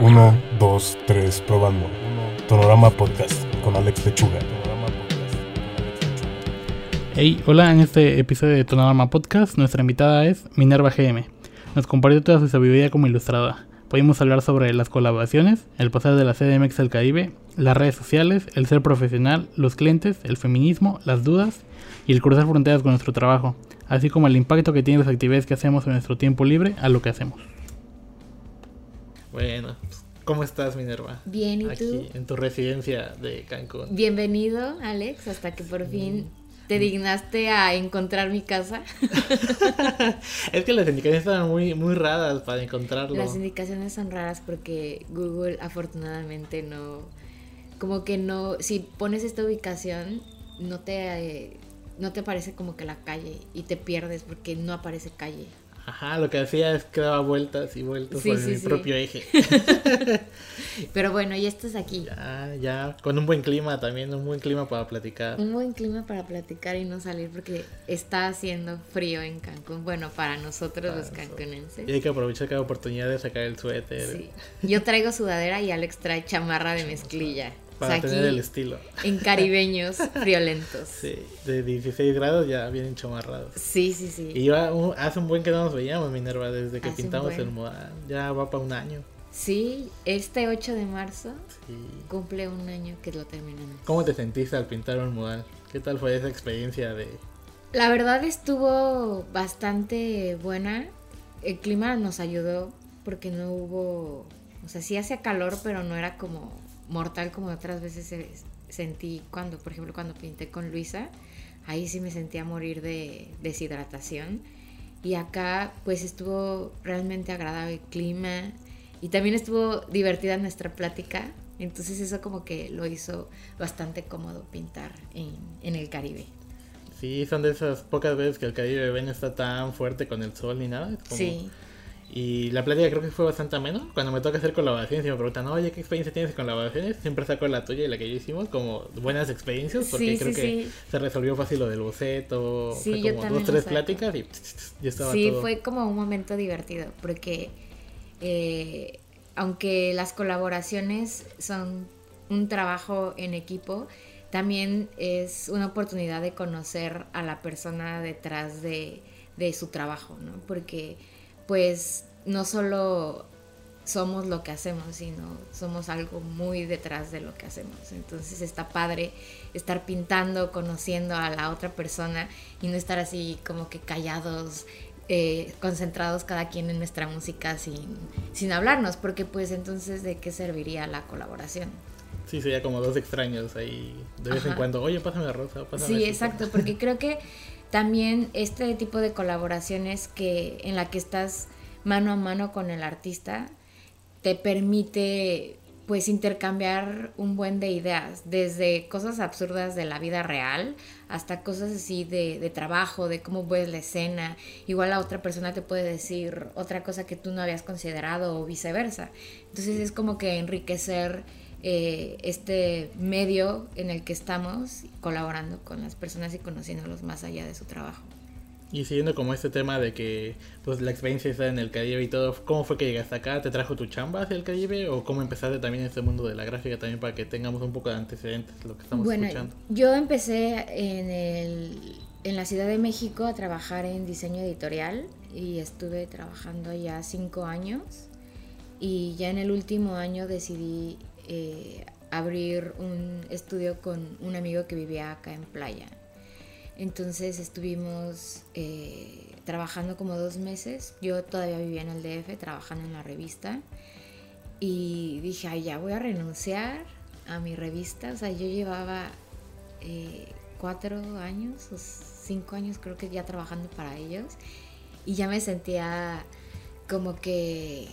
1, 2, 3, probando. Tonorama Podcast con Alex Lechuga. Hey, hola, en este episodio de Tonorama Podcast nuestra invitada es Minerva GM. Nos compartió toda su sabiduría como ilustradora. Pudimos hablar sobre las colaboraciones, el pasar de la CDMX al Caribe, las redes sociales, el ser profesional, los clientes, el feminismo, las dudas y el cruzar fronteras con nuestro trabajo, así como el impacto que tienen las actividades que hacemos en nuestro tiempo libre a lo que hacemos. Bueno, ¿cómo estás, Minerva? Bien, ¿y Aquí, tú? en tu residencia de Cancún. Bienvenido, Alex, hasta que por fin te dignaste a encontrar mi casa. es que las indicaciones estaban muy, muy raras para encontrarlo. Las indicaciones son raras porque Google afortunadamente no, como que no, si pones esta ubicación, no te, eh, no te aparece como que la calle y te pierdes porque no aparece calle. Ajá, lo que hacía es que daba vueltas y vueltas Sí, por sí, mi sí. propio eje. Pero bueno, ya estás aquí. ya, ya, con un buen clima también, un buen clima para platicar. Un buen clima para platicar y no salir porque está haciendo frío en Cancún. Bueno, para nosotros los Para cancunenses. Y hay que aprovechar cada oportunidad de sacar el suéter Sí. Yo traigo sudadera y Alex trae chamarra de mezclilla. Para O sea, tener el estilo. En caribeños friolentos. Sí, de 16 grados ya vienen chamarrados. Sí, sí, sí. Y un- hace un buen que no nos veíamos, Minerva, desde que Hace pintamos el mural. Ya va para un año. Sí, este 8 de marzo Sí. cumple un año que lo terminamos. ¿Cómo te sentiste al pintar un mural? ¿Qué tal fue esa experiencia de... La verdad estuvo bastante buena. El clima nos ayudó porque no hubo, o sea, sí hacía calor, pero no era como mortal como otras veces se- sentí cuando, por ejemplo, cuando pinté con Luisa. Ahí sí me sentía morir de deshidratación. Y acá pues estuvo realmente agradable el clima y también estuvo divertida nuestra plática. Entonces eso como que lo hizo bastante cómodo pintar en, en el Caribe. Sí, son de esas pocas veces que el Caribe no está tan fuerte con el sol ni nada. es como- Sí. Y la plática creo que fue bastante ameno. Cuando me toca hacer colaboraciones y me preguntan, oye, ¿qué experiencia tienes con colaboraciones? Siempre saco la tuya y la que yo hicimos como buenas experiencias porque Sí, creo sí, que sí. se resolvió fácil lo del boceto. Fue como dos, tres pláticas y ya estaba Sí, todo. fue como un momento divertido, porque eh, aunque las colaboraciones son un trabajo en equipo, también es una oportunidad de conocer a la persona detrás de, de su trabajo, ¿no? Porque pues no solo somos lo que hacemos, sino somos algo muy detrás de lo que hacemos. Entonces está padre estar pintando, conociendo a la otra persona y no estar así como que callados, eh, concentrados cada quien en nuestra música sin, sin hablarnos, porque pues entonces de qué serviría la colaboración. Sí, sería como dos extraños ahí de vez en cuando. Oye, pásame la rosa, pásame Sí, esto". exacto, porque creo que también este tipo de colaboraciones que en la que estás mano a mano con el artista te permite pues intercambiar un buen de ideas, desde cosas absurdas de la vida real hasta cosas así de, de trabajo, de cómo ves la escena. Igual la otra persona te puede decir otra cosa que tú no habías considerado o viceversa. Entonces es como que enriquecer eh, este medio en el que estamos colaborando con las personas y conociéndolos más allá de su trabajo. Y siguiendo como este tema de que pues la experiencia está en el Caribe y todo, ¿cómo fue que llegaste acá? ¿Te trajo tu chamba hacia el Caribe? ¿O cómo empezaste también en este mundo de la gráfica también para que tengamos un poco de antecedentes de lo que estamos bueno, escuchando? yo empecé en, el, en la Ciudad de México a trabajar en diseño editorial y estuve trabajando ya cinco años y ya en el último año decidí eh, abrir un estudio con un amigo que vivía acá en Playa. Entonces estuvimos eh, trabajando como dos meses. Yo todavía vivía en el DF, trabajando en la revista. Y dije, ay, ya voy a renunciar a mi revista. O sea, yo llevaba eh, cuatro años o cinco años creo que ya trabajando para ellos. Y ya me sentía como que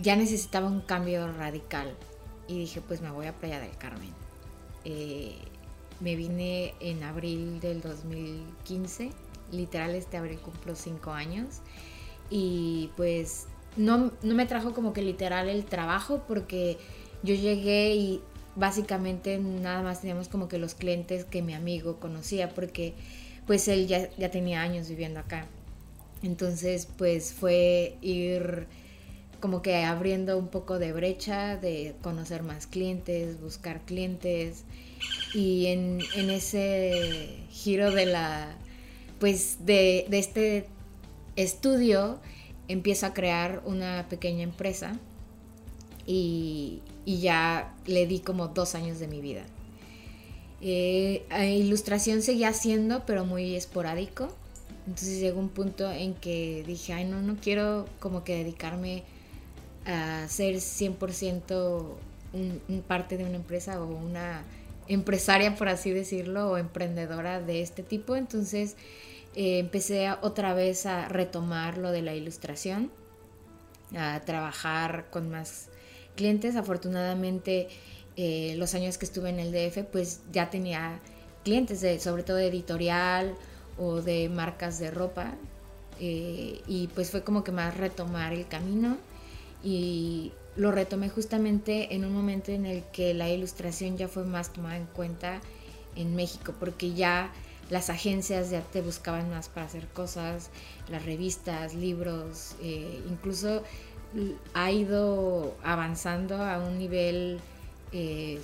ya necesitaba un cambio radical. Y dije, pues me voy a Playa del Carmen. Eh, me vine en abril del 2015. Literal, este abril cumplo cinco años. Y pues no, no me trajo como que literal el trabajo porque yo llegué y básicamente nada más teníamos como que los clientes que mi amigo conocía porque pues él ya, ya tenía años viviendo acá. Entonces pues fue ir como que abriendo un poco de brecha, de conocer más clientes, buscar clientes. Y en, ese giro de la, pues de, este estudio, empiezo a crear una pequeña empresa y, ya le di como dos años de mi vida. Eh, ilustración seguía haciendo, pero muy esporádico. Entonces llegó un punto en que dije, ay, no, no quiero como que dedicarme a ser 100% un, parte de una empresa o una empresaria, por así decirlo, o emprendedora de este tipo. Entonces eh, empecé otra vez a retomar lo de la ilustración, a trabajar con más clientes. Afortunadamente, eh, los años que estuve en el DF, pues ya tenía clientes, sobre todo de editorial o de marcas de ropa. Eh, y pues fue como que más retomar el camino y lo retomé justamente en un momento en el que la ilustración ya fue más tomada en cuenta en México, porque ya las agencias ya te buscaban más para hacer cosas, las revistas, libros, eh, incluso ha ido avanzando a un nivel eh,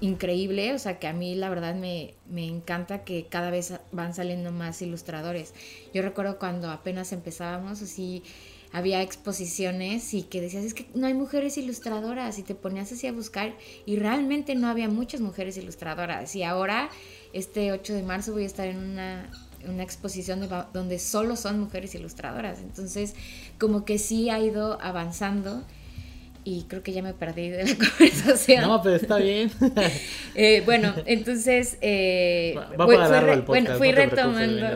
increíble, o sea que a mí la verdad me, me, encanta que cada vez van saliendo más ilustradores. Yo recuerdo cuando apenas empezábamos, así había exposiciones y que decías, es que no hay mujeres ilustradoras y te ponías así a buscar y realmente no había muchas mujeres ilustradoras. Y ahora, este 8 de marzo, voy a estar en una, una exposición donde solo son mujeres ilustradoras. Entonces, como que sí ha ido avanzando y creo que ya me perdí de la conversación. No, pero está bien. Eh, bueno, entonces, eh, bueno, fui retomando,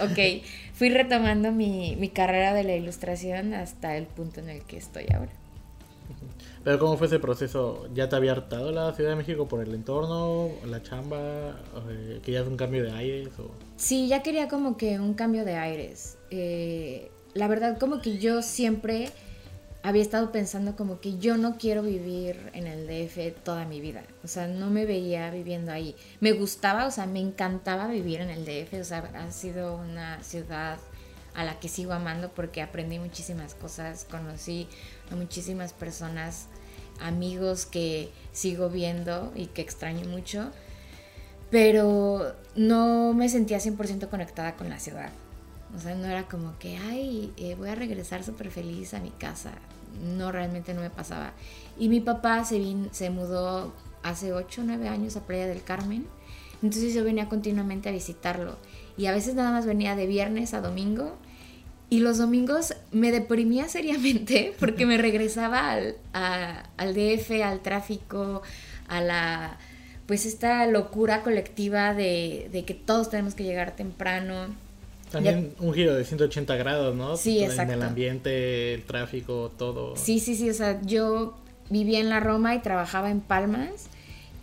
ok, fui retomando mi, mi carrera de la ilustración hasta el punto en el que estoy ahora. Pero ¿cómo fue ese proceso? ¿Ya te había hartado la Ciudad de México por el entorno, la chamba? Eh, ¿Querías un cambio de aires? O... Sí, ya quería como que un cambio de aires. Eh, la verdad como que yo siempre había estado pensando como que yo no quiero vivir en el DF toda mi vida. O sea, no me veía viviendo ahí. Me gustaba, o sea, me encantaba vivir en el DF. O sea, ha sido una ciudad a la que sigo amando porque aprendí muchísimas cosas, conocí a muchísimas personas, amigos que sigo viendo y que extraño mucho, pero no me sentía 100% conectada con la ciudad. O sea, no era como que, ay, eh, voy a regresar súper feliz a mi casa. No, realmente no me pasaba. Y mi papá se, se mudó hace 8 o 9 años a Playa del Carmen. Entonces yo venía continuamente a visitarlo. Y a veces nada más venía de viernes a domingo. Y los domingos me deprimía seriamente porque me regresaba al, al DF, al tráfico, a la pues esta locura colectiva de, de que todos tenemos que llegar temprano también un giro de 180 grados, ¿no? Sí, exacto. En el ambiente, el tráfico, todo. Sí, sí, sí. O sea, yo vivía en la Roma y trabajaba en Palmas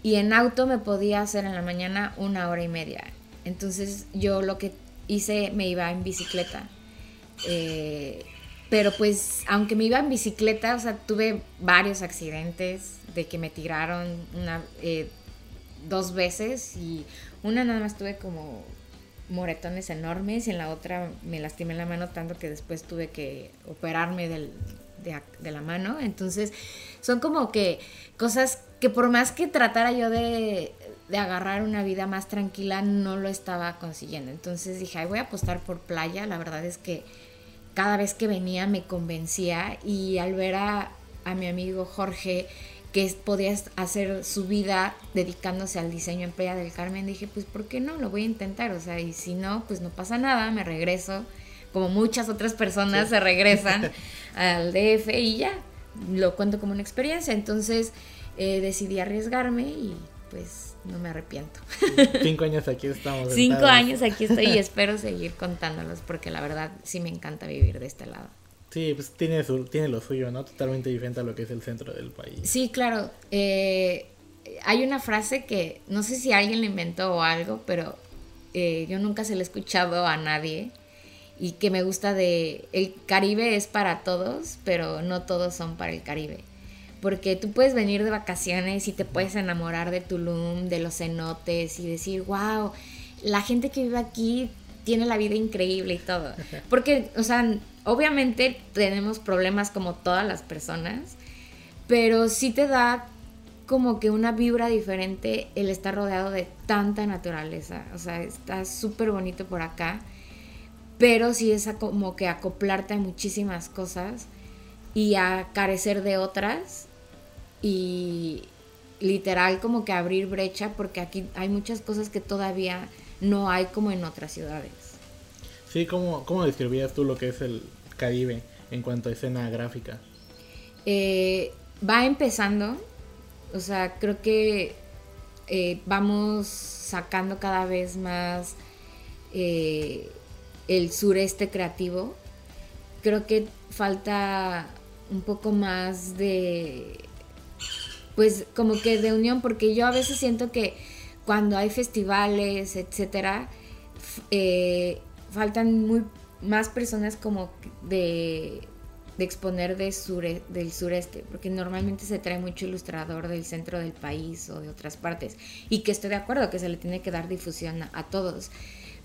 y en auto me podía hacer en la mañana una hora y media. Entonces yo lo que hice me iba en bicicleta. Eh, pero pues aunque me iba en bicicleta, o sea, tuve varios accidentes de que me tiraron una, eh, dos veces y una nada más tuve como moretones enormes y en la otra me lastimé la mano tanto que después tuve que operarme del, de, la mano. Entonces son como que cosas que por más que tratara yo de, de, agarrar una vida más tranquila, no lo estaba consiguiendo. Entonces dije, Ay, voy a apostar por playa. La verdad es que cada vez que venía me convencía y al ver a, a mi amigo Jorge que podía hacer su vida dedicándose al diseño en Playa del Carmen, dije, pues ¿por qué no? Lo voy a intentar, o sea, y si no, pues no pasa nada, me regreso, como muchas otras personas se regresan al DF y ya, lo cuento como una experiencia, entonces eh, decidí arriesgarme y pues no me arrepiento. Cinco años aquí estamos. Cinco años aquí estoy y espero seguir contándolos porque la verdad sí me encanta vivir de este lado. Sí, pues tiene, tiene lo suyo, ¿no? Totalmente diferente a lo que es el centro del país. Sí, claro. Eh, hay una frase que no sé si alguien la inventó o algo, pero eh, yo nunca se la he escuchado a nadie y que me gusta de el Caribe es para todos, pero no todos son para el Caribe. Porque tú puedes venir de vacaciones y te puedes enamorar de Tulum, de los cenotes y decir, wow, la gente que vive aquí tiene la vida increíble y todo. Porque, o sea, obviamente tenemos problemas como todas las personas, pero sí te da como que una vibra diferente el estar rodeado de tanta naturaleza. O sea, está súper bonito por acá, pero sí es como que acoplarte a muchísimas cosas y a carecer de otras y literal como que abrir brecha porque aquí hay muchas cosas que todavía no hay como en otras ciudades. Sí, ¿cómo, cómo describías tú lo que es el Caribe en cuanto a escena gráfica? Eh, va empezando, o sea, creo que eh, vamos sacando cada vez más eh, el sureste creativo. Creo que falta un poco más de, pues como que de unión, porque yo a veces siento que cuando hay festivales, etcétera, faltan muy más personas como de de exponer de sure, del sureste, porque normalmente se trae mucho ilustrador del centro del país o de otras partes, y que estoy de acuerdo que se le tiene que dar difusión a, todos,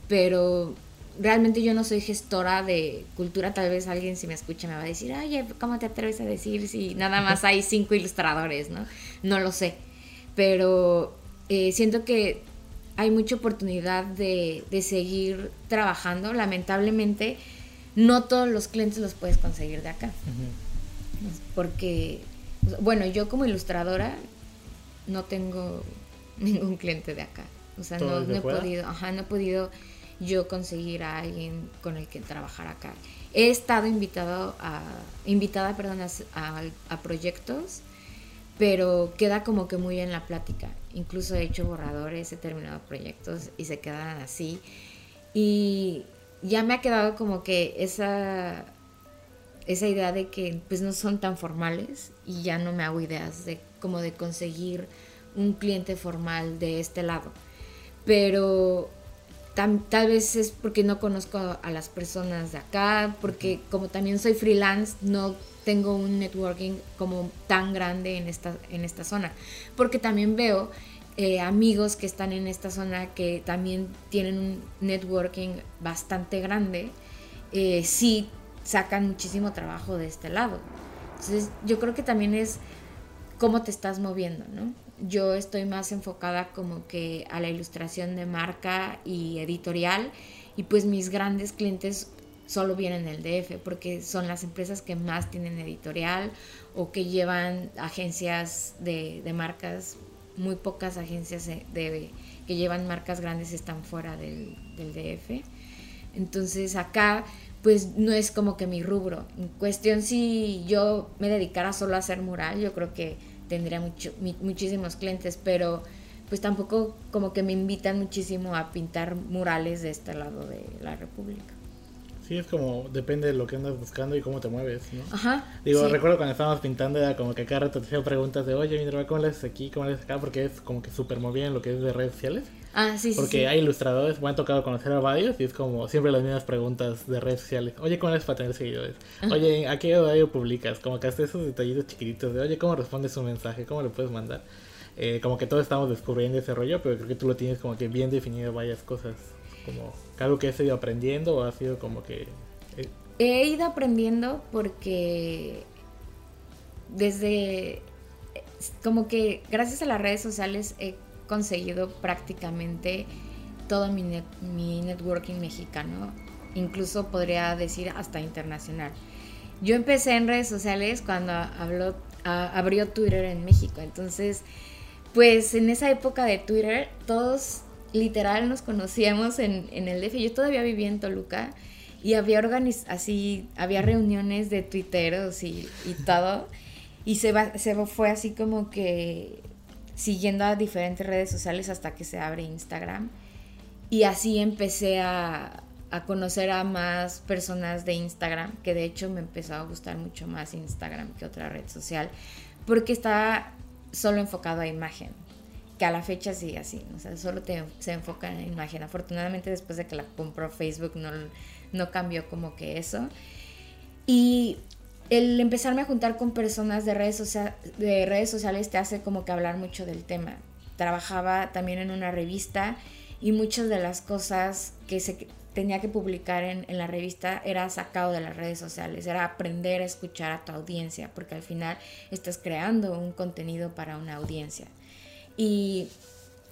pero realmente yo no soy gestora de cultura, tal vez alguien si me escucha me va a decir, oye, ¿cómo te atreves a decir si nada más hay cinco ilustradores? No, no lo sé, pero eh, siento que hay mucha oportunidad de, de seguir trabajando, lamentablemente no todos los clientes los puedes conseguir de acá. Porque, bueno, yo como ilustradora no tengo ningún cliente de acá. O sea, no, he podido, ajá, no he podido yo conseguir a alguien con el que trabajar acá. He estado invitado a, invitada perdón, a, a, proyectos, pero queda como que muy en la plática. Incluso he hecho borradores, he terminado proyectos y se quedan así. Y ya me ha quedado como que esa, esa idea de que pues no son tan formales y ya no me hago ideas de como de conseguir un cliente formal de este lado. Pero tal vez es porque no conozco a las personas de acá, porque como también soy freelance, no tengo un networking como tan grande en esta, en esta zona. Porque también veo eh, amigos que están en esta zona que también tienen un networking bastante grande, eh, sí sacan muchísimo trabajo de este lado. Entonces yo creo que también es cómo te estás moviendo, ¿no? Yo estoy más enfocada como que a la ilustración de marca y editorial y pues mis grandes clientes solo vienen del DF porque son las empresas que más tienen editorial o que llevan agencias de, de marcas muy pocas agencias de, que llevan marcas grandes están fuera del, DF. Entonces acá pues no es como que mi rubro. En cuestión si yo me dedicara solo a hacer mural, yo creo que tendría mucho, muchísimos clientes, pero pues tampoco como que me invitan muchísimo a pintar murales de este lado de la República. Sí, es como, depende de lo que andas buscando y cómo te mueves, ¿no? Ajá. Digo, recuerdo cuando estábamos pintando, era como que cada rato te hacía preguntas de, oye, mi ¿cómo le haces aquí? ¿Cómo le haces acá? Porque es como que súper movida en lo que es de redes sociales. Ah, sí, sí. Porque hay ilustradores, me han tocado conocer a varios y es como siempre las mismas preguntas de redes sociales. Oye, ¿cómo haces para tener seguidores? Oye, ¿a qué horario publicas? Como que hasta esos detallitos chiquititos de, oye, ¿cómo respondes un mensaje? ¿Cómo le puedes mandar? Eh, como que todos estamos descubriendo ese rollo, pero creo que tú lo tienes como que bien definido varias cosas. Como algo que has ido aprendiendo o ha sido como que He ido aprendiendo porque desde, como que gracias a las redes sociales he conseguido prácticamente todo mi, networking mexicano, incluso podría decir hasta internacional. Yo empecé en redes sociales cuando abrió Twitter en México, entonces pues en esa época de Twitter todos literal nos conocíamos en, el DF, yo todavía vivía en Toluca y había organiz así, había reuniones de tuiteros y, todo. Y se, va, se fue así como que siguiendo a diferentes redes sociales hasta que se abre Instagram. Y así empecé a, a conocer a más personas de Instagram, que de hecho me empezó a gustar mucho más Instagram que otra red social, porque estaba solo enfocado a imagen que a la fecha sigue así, o sea, solo te, se enfoca en imagen. Afortunadamente después de que la compró Facebook no, no cambió como que eso. Y el empezarme a juntar con personas de redes, de redes sociales te hace como que hablar mucho del tema. Trabajaba también en una revista y muchas de las cosas que se tenía que publicar en, en, la revista era sacado de las redes sociales, era aprender a escuchar a tu audiencia, porque al final estás creando un contenido para una audiencia. Y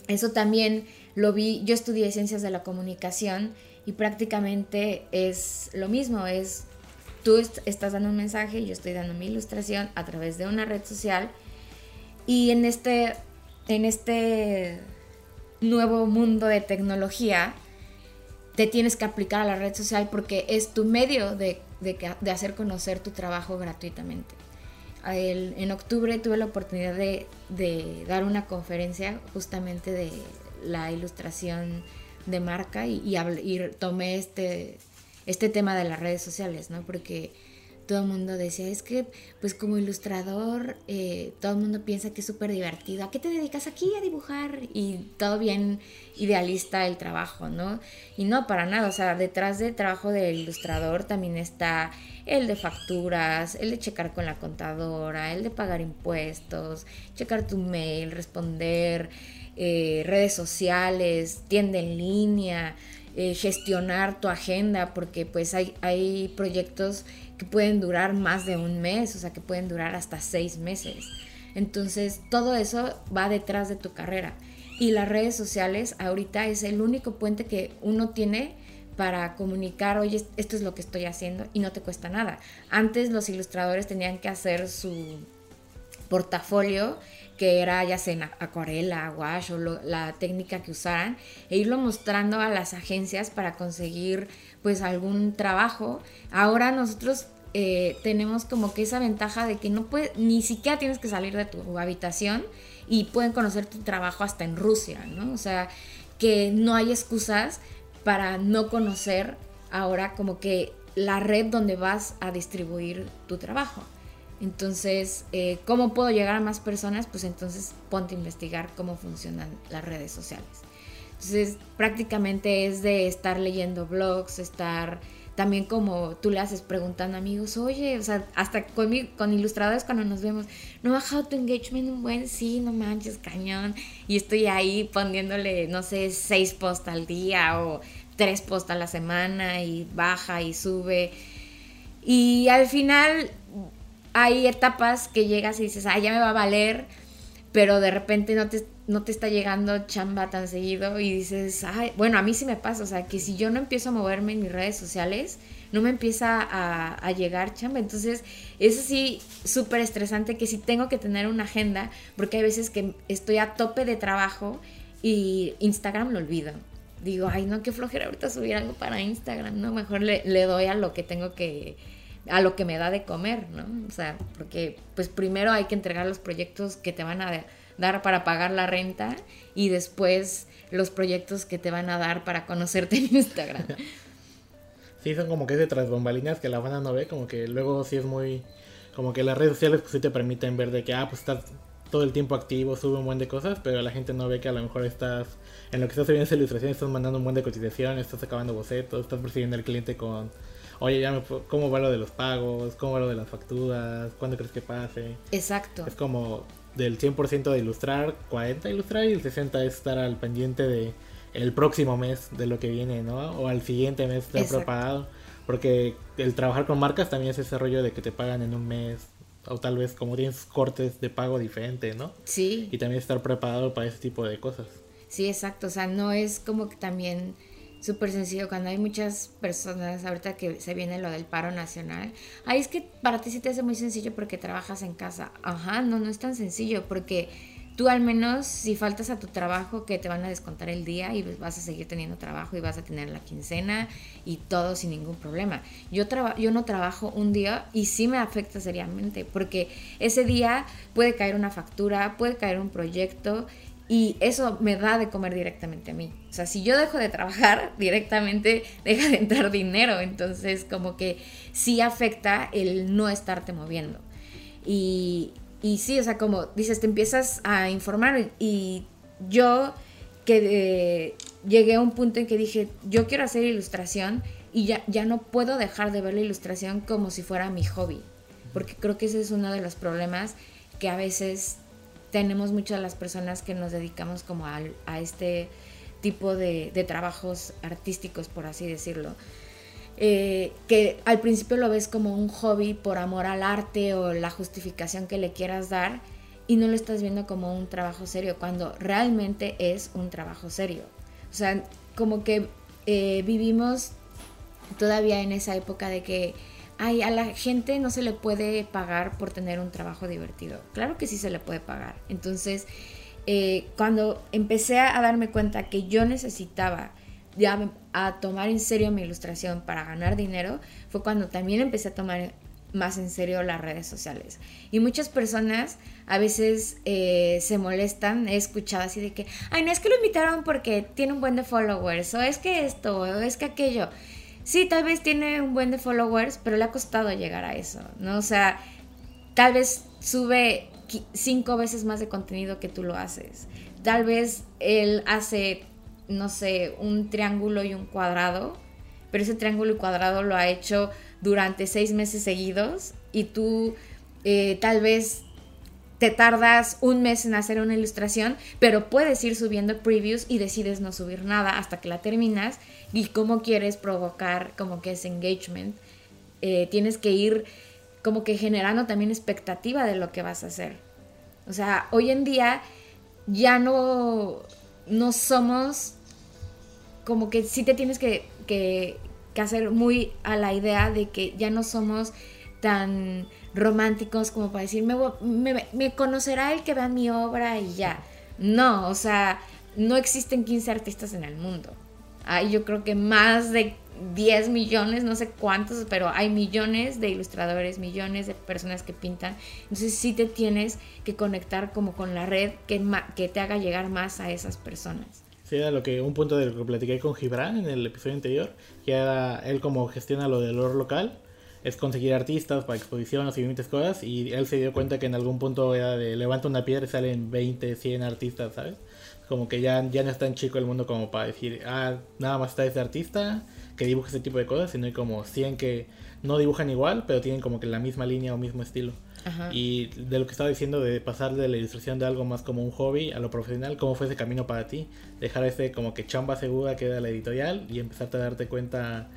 eso también lo vi, yo estudié ciencias de la comunicación y prácticamente es lo mismo, es tú estás dando un mensaje, yo estoy dando mi ilustración a través de una red social y en este, en este nuevo mundo de tecnología te tienes que aplicar a la red social porque es tu medio de, de, hacer conocer tu trabajo gratuitamente. En octubre tuve la oportunidad de, dar una conferencia justamente de la ilustración de marca y, y, y tomé este, este tema de las redes sociales, ¿no? Porque todo el mundo decía, es que pues como ilustrador eh, todo el mundo piensa que es súper divertido, ¿a qué te dedicas aquí a dibujar? Y todo bien idealista el trabajo, ¿no? Y no, para nada, o sea, detrás del trabajo del ilustrador también está el de facturas, el de checar con la contadora, el de pagar impuestos, checar tu mail, responder, eh, redes sociales, tienda en línea, eh, gestionar tu agenda, porque pues hay, hay proyectos que pueden durar más de un mes, o sea, que pueden durar hasta seis meses. Entonces, todo eso va detrás de tu carrera. Y las redes sociales ahorita es el único puente que uno tiene para comunicar, oye, esto es lo que estoy haciendo y no te cuesta nada. Antes los ilustradores tenían que hacer su portafolio que era ya sea en acuarela, wash o la técnica que usaran, e irlo mostrando a las agencias para conseguir pues algún trabajo. Ahora nosotros eh, tenemos como que esa ventaja de que no puedes, ni siquiera tienes que salir de tu habitación y pueden conocer tu trabajo hasta en Rusia, ¿no? O sea, que no hay excusas para no conocer ahora como que la red donde vas a distribuir tu trabajo. Entonces, eh, ¿cómo puedo llegar a más personas? Pues entonces ponte a investigar cómo funcionan las redes sociales. Entonces, prácticamente es de estar leyendo blogs, estar también como tú le haces preguntando a amigos, oye, o sea, hasta con, ilustradores cuando nos vemos, no ha bajado tu engagement un buen, sí, no manches, cañón. Y estoy ahí poniéndole, no sé, seis posts al día o tres posts a la semana y baja y sube. Y al final hay etapas que llegas y dices, ah, ya me va a valer, pero de repente no te, no te está llegando chamba tan seguido y dices, ay, bueno, a mí sí me pasa, o sea, que si yo no empiezo a moverme en mis redes sociales, no me empieza a, llegar chamba. Entonces, eso sí, súper estresante que sí tengo que tener una agenda, porque hay veces que estoy a tope de trabajo y Instagram lo olvido. Digo, ay, no, qué flojera ahorita subir algo para Instagram, no, mejor le, le doy a lo que tengo que a lo que me da de comer, ¿no? O sea, porque pues primero hay que entregar los proyectos que te van a dar para pagar la renta y después los proyectos que te van a dar para conocerte en Instagram. Sí, son como que es de tras bombalinas que la banda no ve, como que luego sí es muy... Como que las redes sociales pues sí te permiten ver de que, ah, pues estás todo el tiempo activo, sube un buen de cosas, pero la gente no ve que a lo mejor estás, en lo que estás subiendo esa ilustración, estás mandando un buen de cotización, estás acabando bocetos, estás persiguiendo al cliente con oye, ya me, ¿cómo va lo de los pagos? ¿Cómo va lo de las facturas? ¿Cuándo crees que pase? Exacto. Es como del 100% de ilustrar, 40 ilustrar y el 60 es estar al pendiente de el próximo mes de lo que viene, ¿no? O al siguiente mes estar preparado. Porque el trabajar con marcas también es ese rollo de que te pagan en un mes. O tal vez como tienes cortes de pago diferente, ¿no? Sí. Y también estar preparado para ese tipo de cosas. Sí, exacto. O sea, no es como que también súper sencillo cuando hay muchas personas, ahorita que se viene lo del paro nacional, ahí es que para ti sí te hace muy sencillo porque trabajas en casa. Ajá, no, no es tan sencillo porque tú al menos si faltas a tu trabajo que te van a descontar el día y vas a seguir teniendo trabajo y vas a tener la quincena y todo sin ningún problema. Yo, yo no trabajo un día y sí me afecta seriamente porque ese día puede caer una factura, puede caer un proyecto y eso me da de comer directamente a mí. O sea, si yo dejo de trabajar, directamente deja de entrar dinero. Entonces, como que sí afecta el no estarte moviendo. Y, y sí, o sea, como dices, te empiezas a informar. Y yo que eh, llegué a un punto en que dije, yo quiero hacer ilustración y ya, ya no puedo dejar de ver la ilustración como si fuera mi hobby. Porque creo que ese es uno de los problemas que a veces tenemos muchas las personas que nos dedicamos como a, a este tipo de, trabajos artísticos, por así decirlo. Eh, que al principio lo ves como un hobby por amor al arte o la justificación que le quieras dar y no lo estás viendo como un trabajo serio, cuando realmente es un trabajo serio. O sea, como que eh, vivimos todavía en esa época de que ay, a la gente no se le puede pagar por tener un trabajo divertido. Claro que sí se le puede pagar. Entonces, eh, cuando empecé a darme cuenta que yo necesitaba ya a tomar en serio mi ilustración para ganar dinero, fue cuando también empecé a tomar más en serio las redes sociales. Y muchas personas a veces eh, se molestan, he escuchado así de que, ay, no es que lo invitaron porque tiene un buen de followers, o es que esto, o es que aquello sí, tal vez tiene un buen de followers, pero le ha costado llegar a eso, ¿no? O sea, tal vez sube cinco veces más de contenido que tú lo haces. Tal vez él hace, no sé, un triángulo y un cuadrado, pero ese triángulo y cuadrado lo ha hecho durante seis meses seguidos y tú eh, tal vez te tardas un mes en hacer una ilustración, pero puedes ir subiendo previews y decides no subir nada hasta que la terminas y cómo quieres provocar como que ese engagement. Eh, tienes que ir como que generando también expectativa de lo que vas a hacer. O sea, hoy en día ya no, no somos como que sí te tienes que, que, que hacer muy a la idea de que ya no somos tan románticos como para decir, me, conocerá el que vea mi obra y ya. No, o sea, no existen 15 artistas en el mundo. Hay yo creo que más de 10 millones, no sé cuántos, pero hay millones de ilustradores, millones de personas que pintan. Entonces sí te tienes que conectar como con la red que, que te haga llegar más a esas personas. Sí, era lo que un punto de lo que platiqué con Gibran en el episodio anterior, que era él como gestiona lo del oro local es conseguir artistas para exposiciones y diferentes cosas. Y él se dio cuenta que en algún punto era de levanta una piedra y salen 20, 100 artistas, ¿sabes? Como que ya, ya no es tan chico el mundo como para decir, ah, nada más está ese artista que dibuja ese tipo de cosas, sino hay como 100 que no dibujan igual, pero tienen como que la misma línea o mismo estilo. Y de lo que estaba diciendo de pasar de la ilustración de algo más como un hobby a lo profesional, ¿cómo fue ese camino para ti? Dejar ese como que chamba segura que era la editorial y empezarte a darte cuenta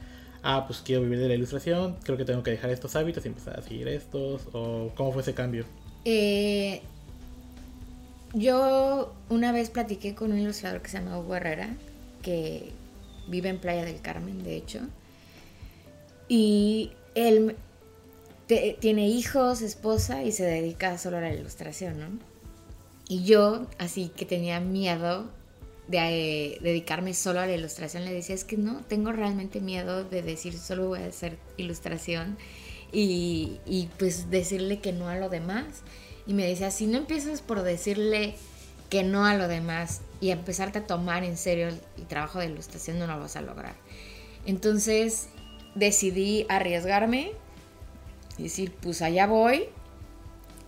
ah, pues quiero vivir de la ilustración, creo que tengo que dejar estos hábitos y empezar a seguir estos? ¿O cómo fue ese cambio? Eh, yo una vez platiqué con un ilustrador que se llama Hugo Herrera, que vive en Playa del Carmen, de hecho. Y él tiene hijos, esposa y se dedica solo a la ilustración, ¿no? Y yo, así que tenía miedo de eh, dedicarme solo a la ilustración, le decía, es que no, tengo realmente miedo de decir solo voy a hacer ilustración y, y pues decirle que no a lo demás. Y me decía, si no empiezas por decirle que no a lo demás y empezarte a tomar en serio el, trabajo de ilustración, no lo vas a lograr. Entonces decidí arriesgarme y decir, pues allá voy.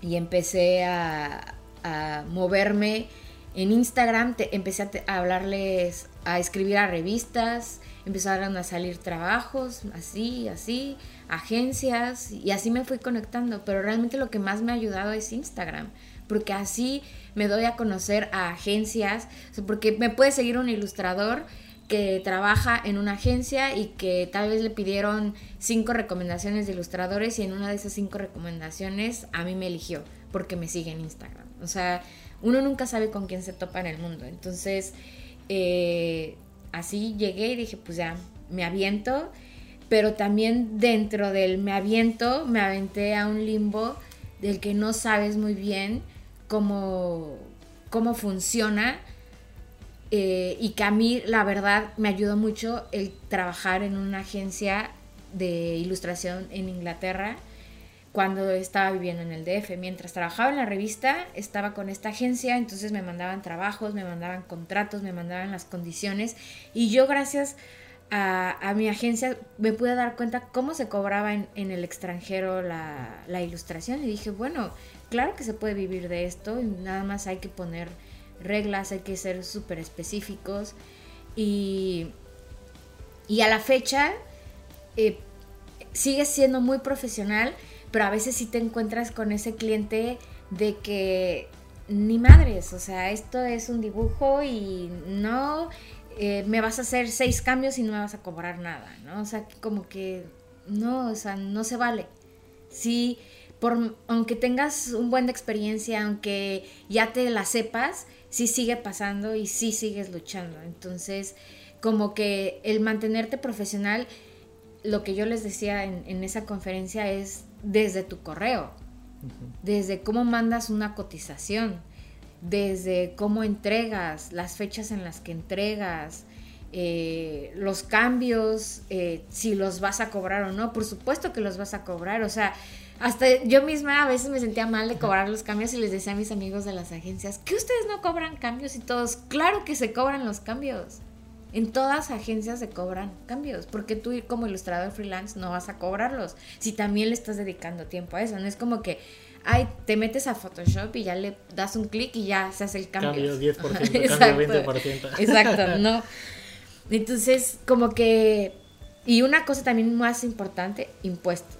Y empecé a, a moverme en Instagram te, empecé a, hablarles, a escribir a revistas, empezaron a salir trabajos, así, así, agencias, y así me fui conectando. Pero realmente lo que más me ha ayudado es Instagram, porque así me doy a conocer a agencias, porque me puede seguir un ilustrador que trabaja en una agencia y que tal vez le pidieron cinco recomendaciones de ilustradores y en una de esas cinco recomendaciones a mí me eligió porque me sigue en Instagram. O sea, uno nunca sabe con quién se topa en el mundo. Entonces, eh, así llegué y dije, pues ya, me aviento, pero también dentro del me aviento, me aventé a un limbo del que no sabes muy bien cómo, cómo funciona. Eh, y que a mí, la verdad, me ayudó mucho el trabajar en una agencia de ilustración en Inglaterra cuando estaba viviendo en el DF. Mientras trabajaba en la revista, estaba con esta agencia, entonces me mandaban trabajos, me mandaban contratos, me mandaban las condiciones. Y yo gracias a, mi agencia me pude dar cuenta cómo se cobraba en, el extranjero la, ilustración. Y dije, bueno, claro que se puede vivir de esto, nada más hay que poner reglas, hay que ser súper específicos y, y a la fecha eh, sigue siendo muy profesional pero a veces sí te encuentras con ese cliente de que ni madres, o sea, esto es un dibujo y no, eh, me vas a hacer seis cambios y no me vas a cobrar nada, ¿no? O sea, como que no, o sea, no se vale. Sí, por, aunque tengas un buen de experiencia, aunque ya te la sepas, sí sigue pasando y sí sigues luchando. Entonces, como que el mantenerte profesional, lo que yo les decía en, esa conferencia es desde tu correo, desde cómo mandas una cotización, desde cómo entregas, las fechas en las que entregas, eh, los cambios, eh, si los vas a cobrar o no, por supuesto que los vas a cobrar, o sea, hasta yo misma a veces me sentía mal de cobrar los cambios y les decía a mis amigos de las agencias, que ustedes no cobran cambios y todos, claro que se cobran los cambios. En todas agencias se cobran cambios, porque tú como ilustrador freelance no vas a cobrarlos, si también le estás dedicando tiempo a eso, no es como que, ay, te metes a Photoshop y ya le das un clic y ya se hace el cambio. Cambio 10%, cambio 20%. Exacto, no. Entonces, como que, y una cosa también más importante, impuestos.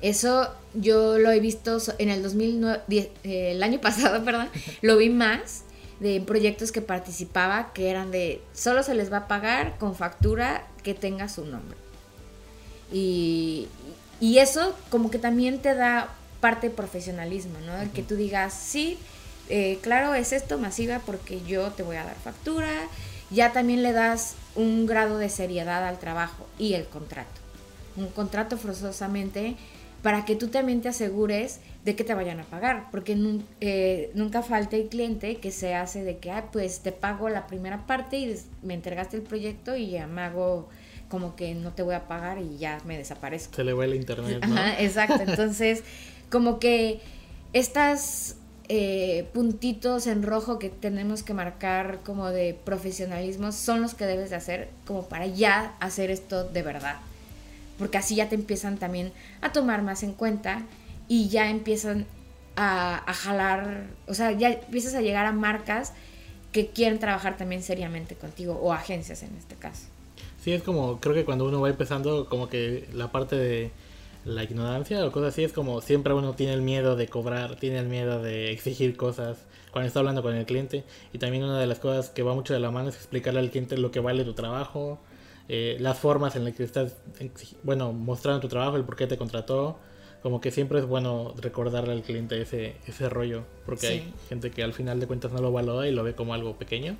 Eso yo lo he visto en el 2009, eh, el año pasado, perdón, lo vi más de proyectos que participaba que eran de solo se les va a pagar con factura que tenga su nombre. Y, y eso como que también te da parte de profesionalismo, ¿no? El que tú digas, sí, eh, claro, es esto masiva porque yo te voy a dar factura, ya también le das un grado de seriedad al trabajo y el contrato. Un contrato forzosamente para que tú también te asegures de que te vayan a pagar, porque eh, nunca falta el cliente que se hace de que, ah, pues te pago la primera parte y me entregaste el proyecto y ya me hago como que no te voy a pagar y ya me desaparezco. Se le va el internet, ¿no? exacto, entonces como que estas eh, puntitos en rojo que tenemos que marcar como de profesionalismo son los que debes de hacer como para ya hacer esto de verdad porque así ya te empiezan también a tomar más en cuenta y ya empiezan a, jalar, o sea, ya empiezas a llegar a marcas que quieren trabajar también seriamente contigo o agencias en este caso. Sí, es como, creo que cuando uno va empezando, como que la parte de la ignorancia o cosas así, es como siempre uno tiene el miedo de cobrar, tiene el miedo de exigir cosas cuando está hablando con el cliente. Y también una de las cosas que va mucho de la mano es explicarle al cliente lo que vale tu trabajo, eh, las formas en las que estás, bueno, mostrando tu trabajo, el por qué te contrató. Como que siempre es bueno recordarle al cliente ese, ese rollo, porque hay gente que al final de cuentas no lo valora y lo ve como algo pequeño,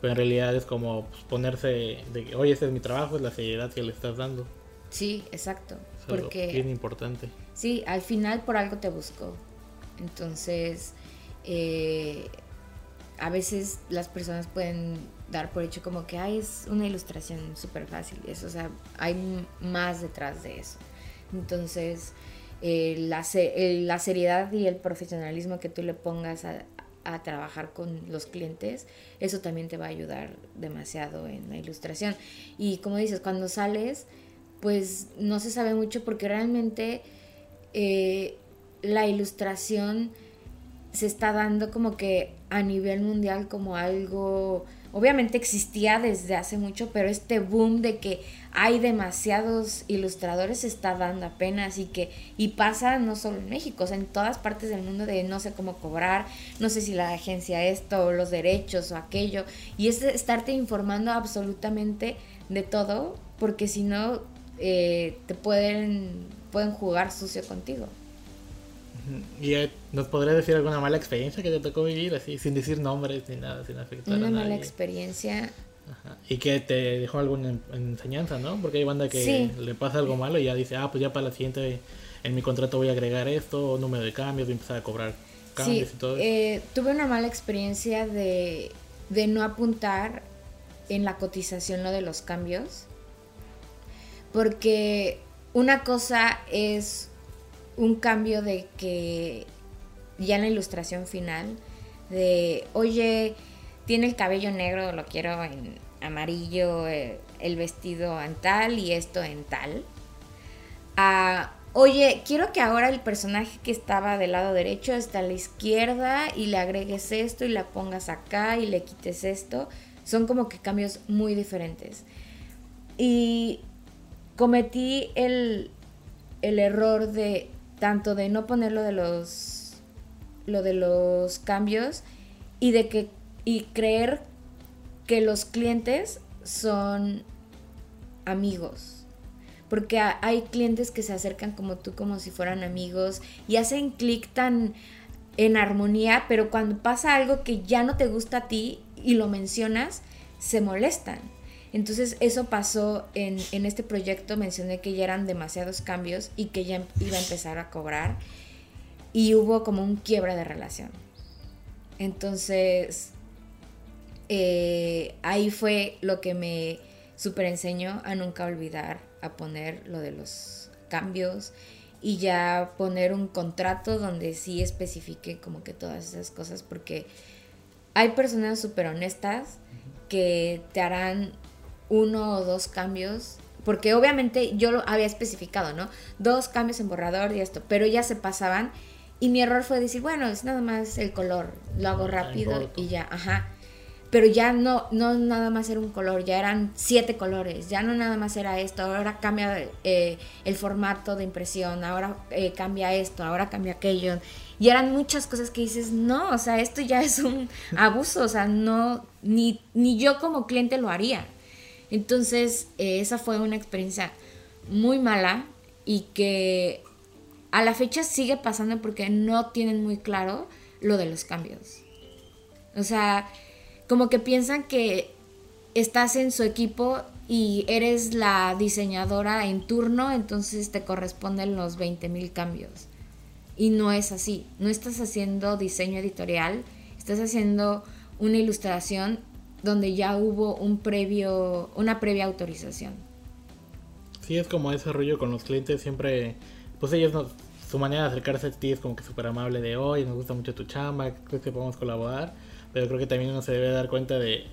pero en realidad es como pues, ponerse de que, oye, este es mi trabajo, es la seriedad que le estás dando. Sí, exacto. porque bien importante. Sí, al final por algo te buscó. Entonces, eh, a veces las personas pueden dar por hecho como que hay es una ilustración súper fácil. Eso, o sea, hay más detrás de eso. Entonces, eh, la, la, seriedad y el profesionalismo que tú le pongas a, a, trabajar con los clientes, eso también te va a ayudar demasiado en la ilustración. Y como dices, cuando sales, pues no se sabe mucho porque realmente eh, la ilustración se está dando como que a nivel mundial como algo obviamente existía desde hace mucho, pero este boom de que hay demasiados ilustradores se está dando apenas y que y pasa no solo en México, o sea, en todas partes del mundo de no sé cómo cobrar, no sé si la agencia esto o los derechos o aquello y es estarte informando absolutamente de todo porque si no eh, te pueden pueden jugar sucio contigo. ¿Y eh, nos podrías decir alguna mala experiencia que te tocó vivir así, sin decir nombres ni nada, sin afectar Una mala experiencia. Y que te dejó alguna enseñanza, ¿no? Porque hay banda que le pasa algo malo y ya dice, ah, pues ya para la siguiente en mi contrato voy a agregar esto, número de cambios, voy a empezar a cobrar cambios y todo eh, tuve una mala experiencia de, de no apuntar en la cotización lo de los cambios. Porque una cosa es un cambio de que ya en la ilustración final, de, oye, tiene el cabello negro, lo quiero en amarillo, eh, el vestido en tal y esto en tal. A, oye, quiero que ahora el personaje que estaba del lado derecho esté a la izquierda y le agregues esto y la pongas acá y le quites esto. Son como que cambios muy diferentes. Y cometí el, el error de tanto de no poner lo de los, lo de los cambios y de que y creer que los clientes son amigos. Porque hay clientes que se acercan como tú, como si fueran amigos, y hacen clic tan en armonía, pero cuando pasa algo que ya no te gusta a ti y lo mencionas, se molestan. Entonces eso pasó en, en, este proyecto, mencioné que ya eran demasiados cambios y que ya iba a empezar a cobrar y hubo como un quiebra de relación. Entonces eh, ahí fue lo que me super enseñó a nunca olvidar a poner lo de los cambios y ya poner un contrato donde sí especifique como que todas esas cosas porque hay personas súper honestas que te harán uno o dos cambios porque obviamente yo lo había especificado, ¿no? Dos cambios en borrador y esto, pero ya se pasaban y mi error fue decir, bueno, es nada más el color, lo hago rápido y ya, ajá pero ya no, no nada más era un color, ya eran siete colores, ya no nada más era esto, ahora cambia eh, el formato de impresión, ahora eh, cambia esto, ahora cambia aquello. Y eran muchas cosas que dices, no, o sea, esto ya es un abuso, o sea, no, ni, ni yo como cliente lo haría. Entonces, eh, esa fue una experiencia muy mala y que a la fecha sigue pasando porque no tienen muy claro lo de los cambios. O sea, como que piensan que estás en su equipo y eres la diseñadora en turno, entonces te corresponden los 20 mil cambios. Y no es así. No estás haciendo diseño editorial, estás haciendo una ilustración donde ya hubo un previo, una previa autorización. Sí, es como ese rollo con los clientes, siempre, pues ellos no, su manera de acercarse a ti es como que súper amable de hoy, nos gusta mucho tu chamba, creo que podemos colaborar pero creo que también uno se debe dar cuenta de,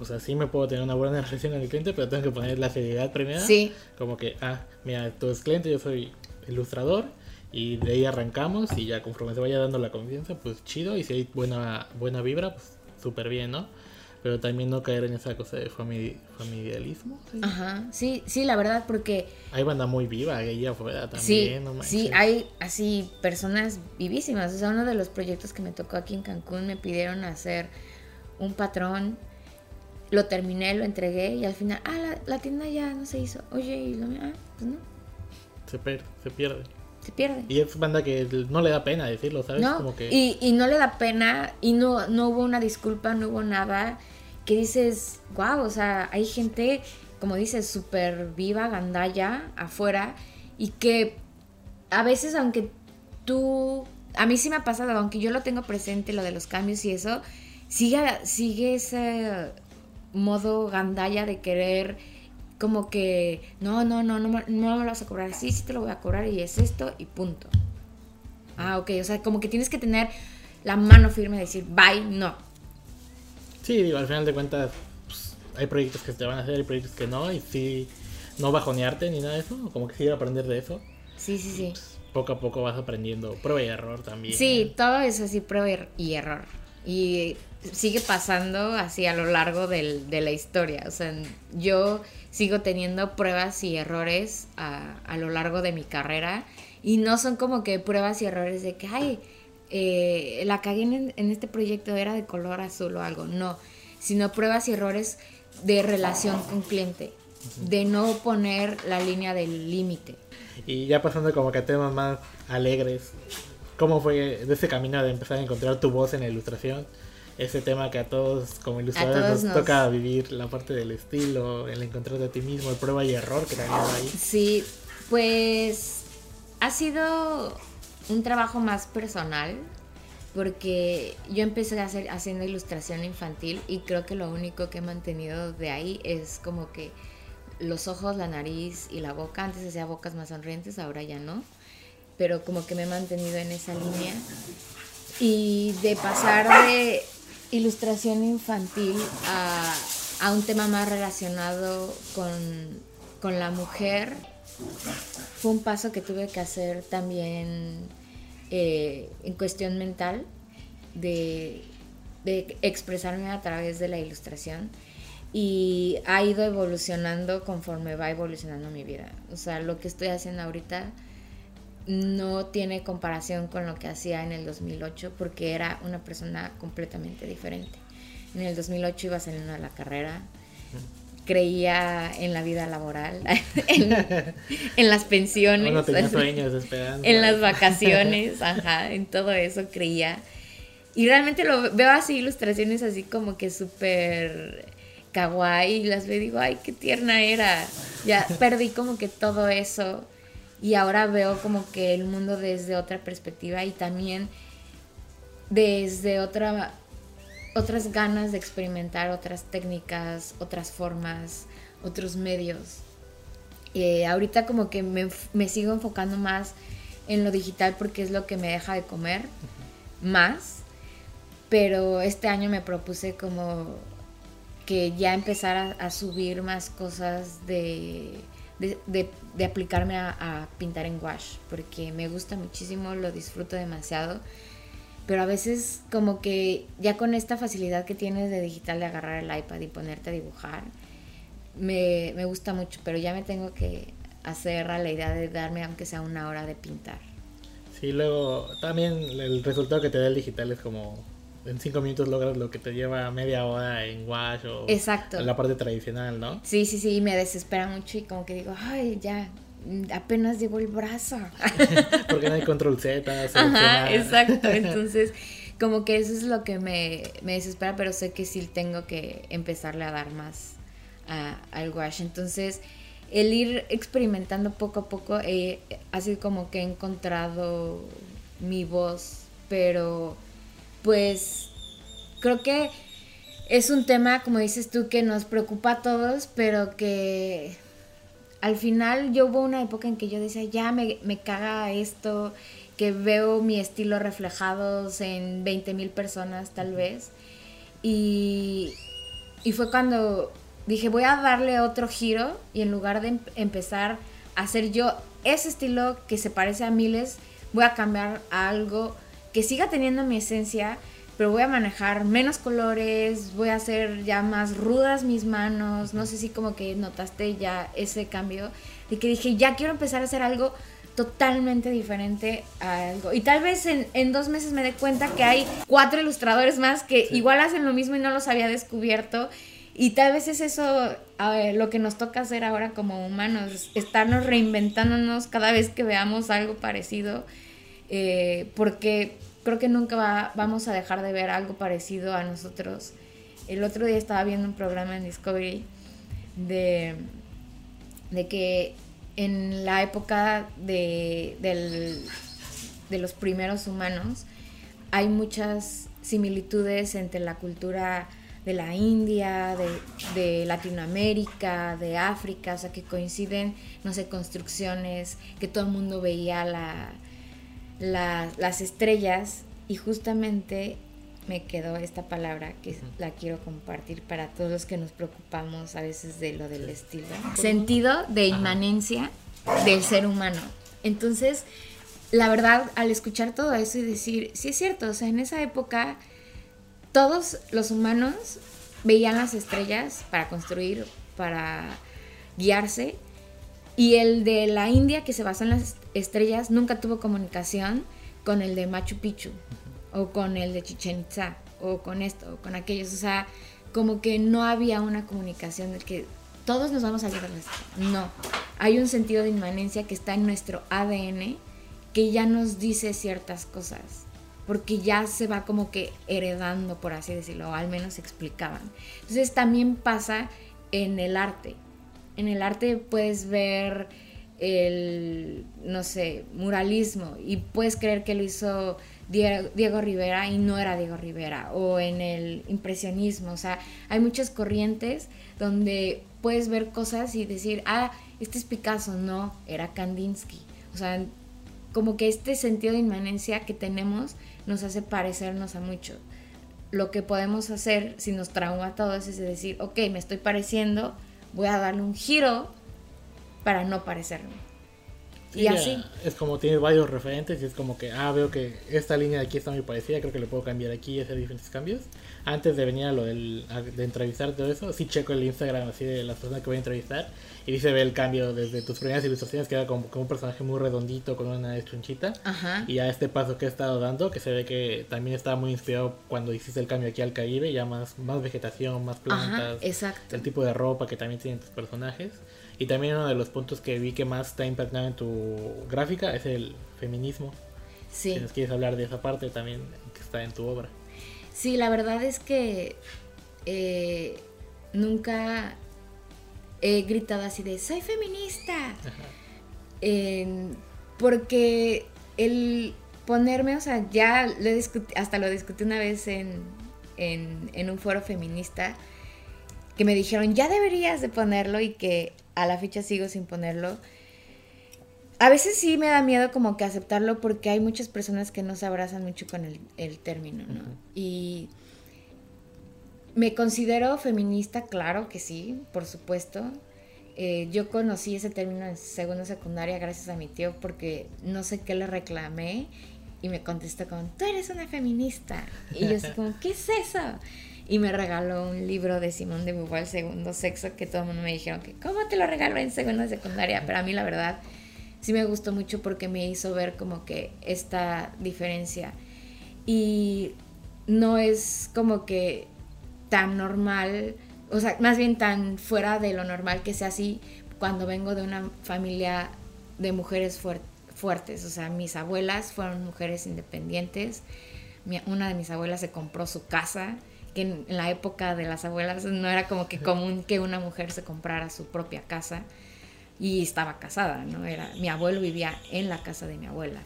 o sea, sí me puedo tener una buena relación con el cliente, pero tengo que poner la seriedad primero. Sí. Como que, ah, mira, tú eres cliente, yo soy ilustrador, y de ahí arrancamos, y ya conforme se vaya dando la confianza, pues chido, y si hay buena, buena vibra, pues súper bien, ¿no? Pero también no caer en esa cosa de familiarismo. Ajá, sí, sí, la verdad, porque... Hay banda muy viva ahí afuera también, sí, no Sí, hay así personas vivísimas. O sea, uno de los proyectos que me tocó aquí en Cancún me pidieron hacer un patrón. Lo terminé, lo entregué y al final, ah, la, la tienda ya no se hizo. Oye, y lo ah, pues no. Se, se pierde se pierde. Y es banda que no le da pena decirlo, ¿sabes? Como que... y, y no le da pena y no, no hubo una disculpa, no hubo nada que dices, wow, o sea, hay gente, como dices, súper viva, gandalla, afuera, y que a veces, aunque tú, a mí sí me ha pasado, aunque yo lo tengo presente, lo de los cambios y eso, sigue, sigue ese modo gandalla de querer como que, no, no, no, no, no me lo vas a cobrar. Sí, sí te lo voy a cobrar y es esto y punto. Ah, ok, o sea, como que tienes que tener la mano firme de decir, bye, no. Sí, digo, al final de cuentas, pues, hay proyectos que te van a hacer, hay proyectos que no, y sí, no bajonearte ni nada de eso, como que sí aprender de eso. Sí, sí, sí. Pues, poco a poco vas aprendiendo, prueba y error también. Sí, todo es así, prueba y error. Y sigue pasando así a lo largo del, de la historia. O sea, yo sigo teniendo pruebas y errores a, a, lo largo de mi carrera y no son como que pruebas y errores de que, ay, eh, la cagué en, en, este proyecto, era de color azul o algo, no, sino pruebas y errores de relación con cliente, de no poner la línea del límite. Y ya pasando como que a temas más alegres, ¿cómo fue de ese camino de empezar a encontrar tu voz en la ilustración? Ese tema que a todos como ilustradores nos, toca vivir, la parte del estilo, el encontrar de ti mismo, el prueba y error que también ahí. Sí, pues ha sido un trabajo más personal porque yo empecé a hacer haciendo ilustración infantil y creo que lo único que he mantenido de ahí es como que los ojos, la nariz y la boca. Antes hacía bocas más sonrientes, ahora ya no. Pero como que me he mantenido en esa línea. Y de pasar de ilustración infantil a, un tema más relacionado con, con, la mujer fue un paso que tuve que hacer también eh, en cuestión mental de, de expresarme a través de la ilustración y ha ido evolucionando conforme va evolucionando mi vida. O sea, lo que estoy haciendo ahorita no tiene comparación con lo que hacía en el 2008 porque era una persona completamente diferente. En el 2008 iba saliendo de la carrera. Creía en la vida laboral, en, las pensiones, en las vacaciones, ajá, en todo eso creía. Y realmente lo veo así, ilustraciones así como que súper kawaii, y las veo y digo, ay, qué tierna era. Ya perdí como que todo eso y ahora veo como que el mundo desde otra perspectiva y también desde otra otras ganas de experimentar otras técnicas, otras formas, otros medios. Eh, ahorita como que me, me, sigo enfocando más en lo digital porque es lo que me deja de comer más, pero este año me propuse como que ya empezar a subir más cosas de de, aplicarme a, pintar en wash, porque me gusta muchísimo, lo disfruto demasiado, pero a veces como que ya con esta facilidad que tienes de digital de agarrar el iPad y ponerte a dibujar, me, me gusta mucho, pero ya me tengo que hacer a la idea de darme aunque sea una hora de pintar. Sí, luego también el resultado que te da el digital es como en cinco minutos logras lo que te lleva media hora en wash o Exacto. en la parte tradicional, ¿no? Sí, sí, sí, y me desespera mucho y como que digo, ay, ya, apenas llevo el brazo. Porque no hay control Z. Ajá, exacto. Entonces, como que eso es lo que me, me, desespera, pero sé que sí tengo que empezarle a dar más al wash. Entonces, el ir experimentando poco a poco, eh, ha sido como que he encontrado mi voz, pero pues creo que es un tema, como dices tú, que nos preocupa a todos, pero que al final yo hubo una época en que yo decía, ya me, me caga esto, que veo mi estilo reflejados en 20 mil personas tal vez. Y, y fue cuando dije, voy a darle otro giro y en lugar de em-, empezar a hacer yo ese estilo que se parece a miles, voy a cambiar a algo que siga teniendo mi esencia, pero voy a manejar menos colores, voy a hacer ya más rudas mis manos, no sé si como que notaste ya ese cambio, de que dije, ya quiero empezar a hacer algo totalmente diferente a algo. Y tal vez en, dos meses me dé cuenta que hay cuatro ilustradores más que igual hacen lo mismo y no los había descubierto. Y tal vez es eso lo que nos toca hacer ahora como humanos, estarnos reinventándonos cada vez que veamos algo parecido eh, porque creo que nunca vamos a dejar de ver algo parecido a nosotros. El otro día estaba viendo un programa en Discovery de, que en la época de, de los primeros humanos hay muchas similitudes entre la cultura de la India, de, de, Latinoamérica, de África, o sea, que coinciden, no sé, construcciones, que todo el mundo veía la, las estrellas y justamente me quedó esta palabra que la quiero compartir para todos los que nos preocupamos a veces de lo del estilo. Sentido de inmanencia del ser humano. Entonces, la verdad, al escuchar todo eso y decir, sí es cierto, o sea, en esa época todos los humanos veían las estrellas para construir, para guiarse, y el de la India, que se basó en las estrellas, nunca tuvo comunicación con el de Machu Picchu, o con el de Chichen Itza, o con esto, o con aquellos. O sea, como que no había una comunicación de que todos nos vamos a llevar No, hay un sentido de inmanencia que está en nuestro ADN que ya nos dice ciertas cosas, porque ya se va como que heredando, por así decirlo, o al menos explicaban. Entonces también pasa en el arte. En el arte puedes ver el, no sé, muralismo y puedes creer que lo hizo Diego, Rivera y no era Diego Rivera, o en el impresionismo, o sea, hay muchas corrientes donde puedes ver cosas y decir, ah, este es Picasso, no, era Kandinsky, o sea, como que este sentido de inmanencia que tenemos nos hace parecernos a mucho. Lo que podemos hacer si nos trauma a todos es decir, ok, me estoy pareciendo, voy a darle un giro para no parecerme. y así. Es como tienes varios referentes y es como que, ah, veo que esta línea de aquí está muy parecida, creo que le puedo cambiar aquí y hacer diferentes cambios. Antes de venir a lo del, de entrevistar todo eso, sí checo el Instagram así de las personas que voy a entrevistar y dice ve el cambio desde tus primeras ilustraciones que era como, como un personaje muy redondito con una estrunchita y a este paso que he estado dando que se ve que también estaba muy inspirado cuando hiciste el cambio aquí al Caribe, ya más, más vegetación, más plantas, exacto. el tipo de ropa que también tienen tus personajes. Y también uno de los puntos que vi que más está impactado en tu gráfica es el feminismo. Sí. Si nos quieres hablar de esa parte también que está en tu obra. Sí, la verdad es que eh, nunca he gritado así de soy feminista. porque el ponerme, o sea, ya lo hasta lo discutí una vez en, en, en un foro feminista que me dijeron ya deberías de ponerlo y que a la fecha sigo sin ponerlo. A veces sí me da miedo como que aceptarlo porque hay muchas personas que no se abrazan mucho con el, término, ¿no? Y me considero feminista, claro que sí, por supuesto. Eh, yo conocí ese término en segunda secundaria gracias a mi tío porque no sé qué le reclamé y me contestó con, tú eres una feminista. Y yo así como, ¿qué es eso? y me regaló un libro de Simón de Beauvoir, Segundo Sexo, que todo el mundo me dijeron que, ¿cómo te lo regaló en segunda secundaria? Pero a mí la verdad sí me gustó mucho porque me hizo ver como que esta diferencia. Y no es como que tan normal, o sea, más bien tan fuera de lo normal que sea así cuando vengo de una familia de mujeres fuertes. O sea, mis abuelas fueron mujeres independientes. una de mis abuelas se compró su casa que en, la época de las abuelas no era como que común que una mujer se comprara su propia casa y estaba casada, ¿no? Era, mi abuelo vivía en la casa de mi abuela.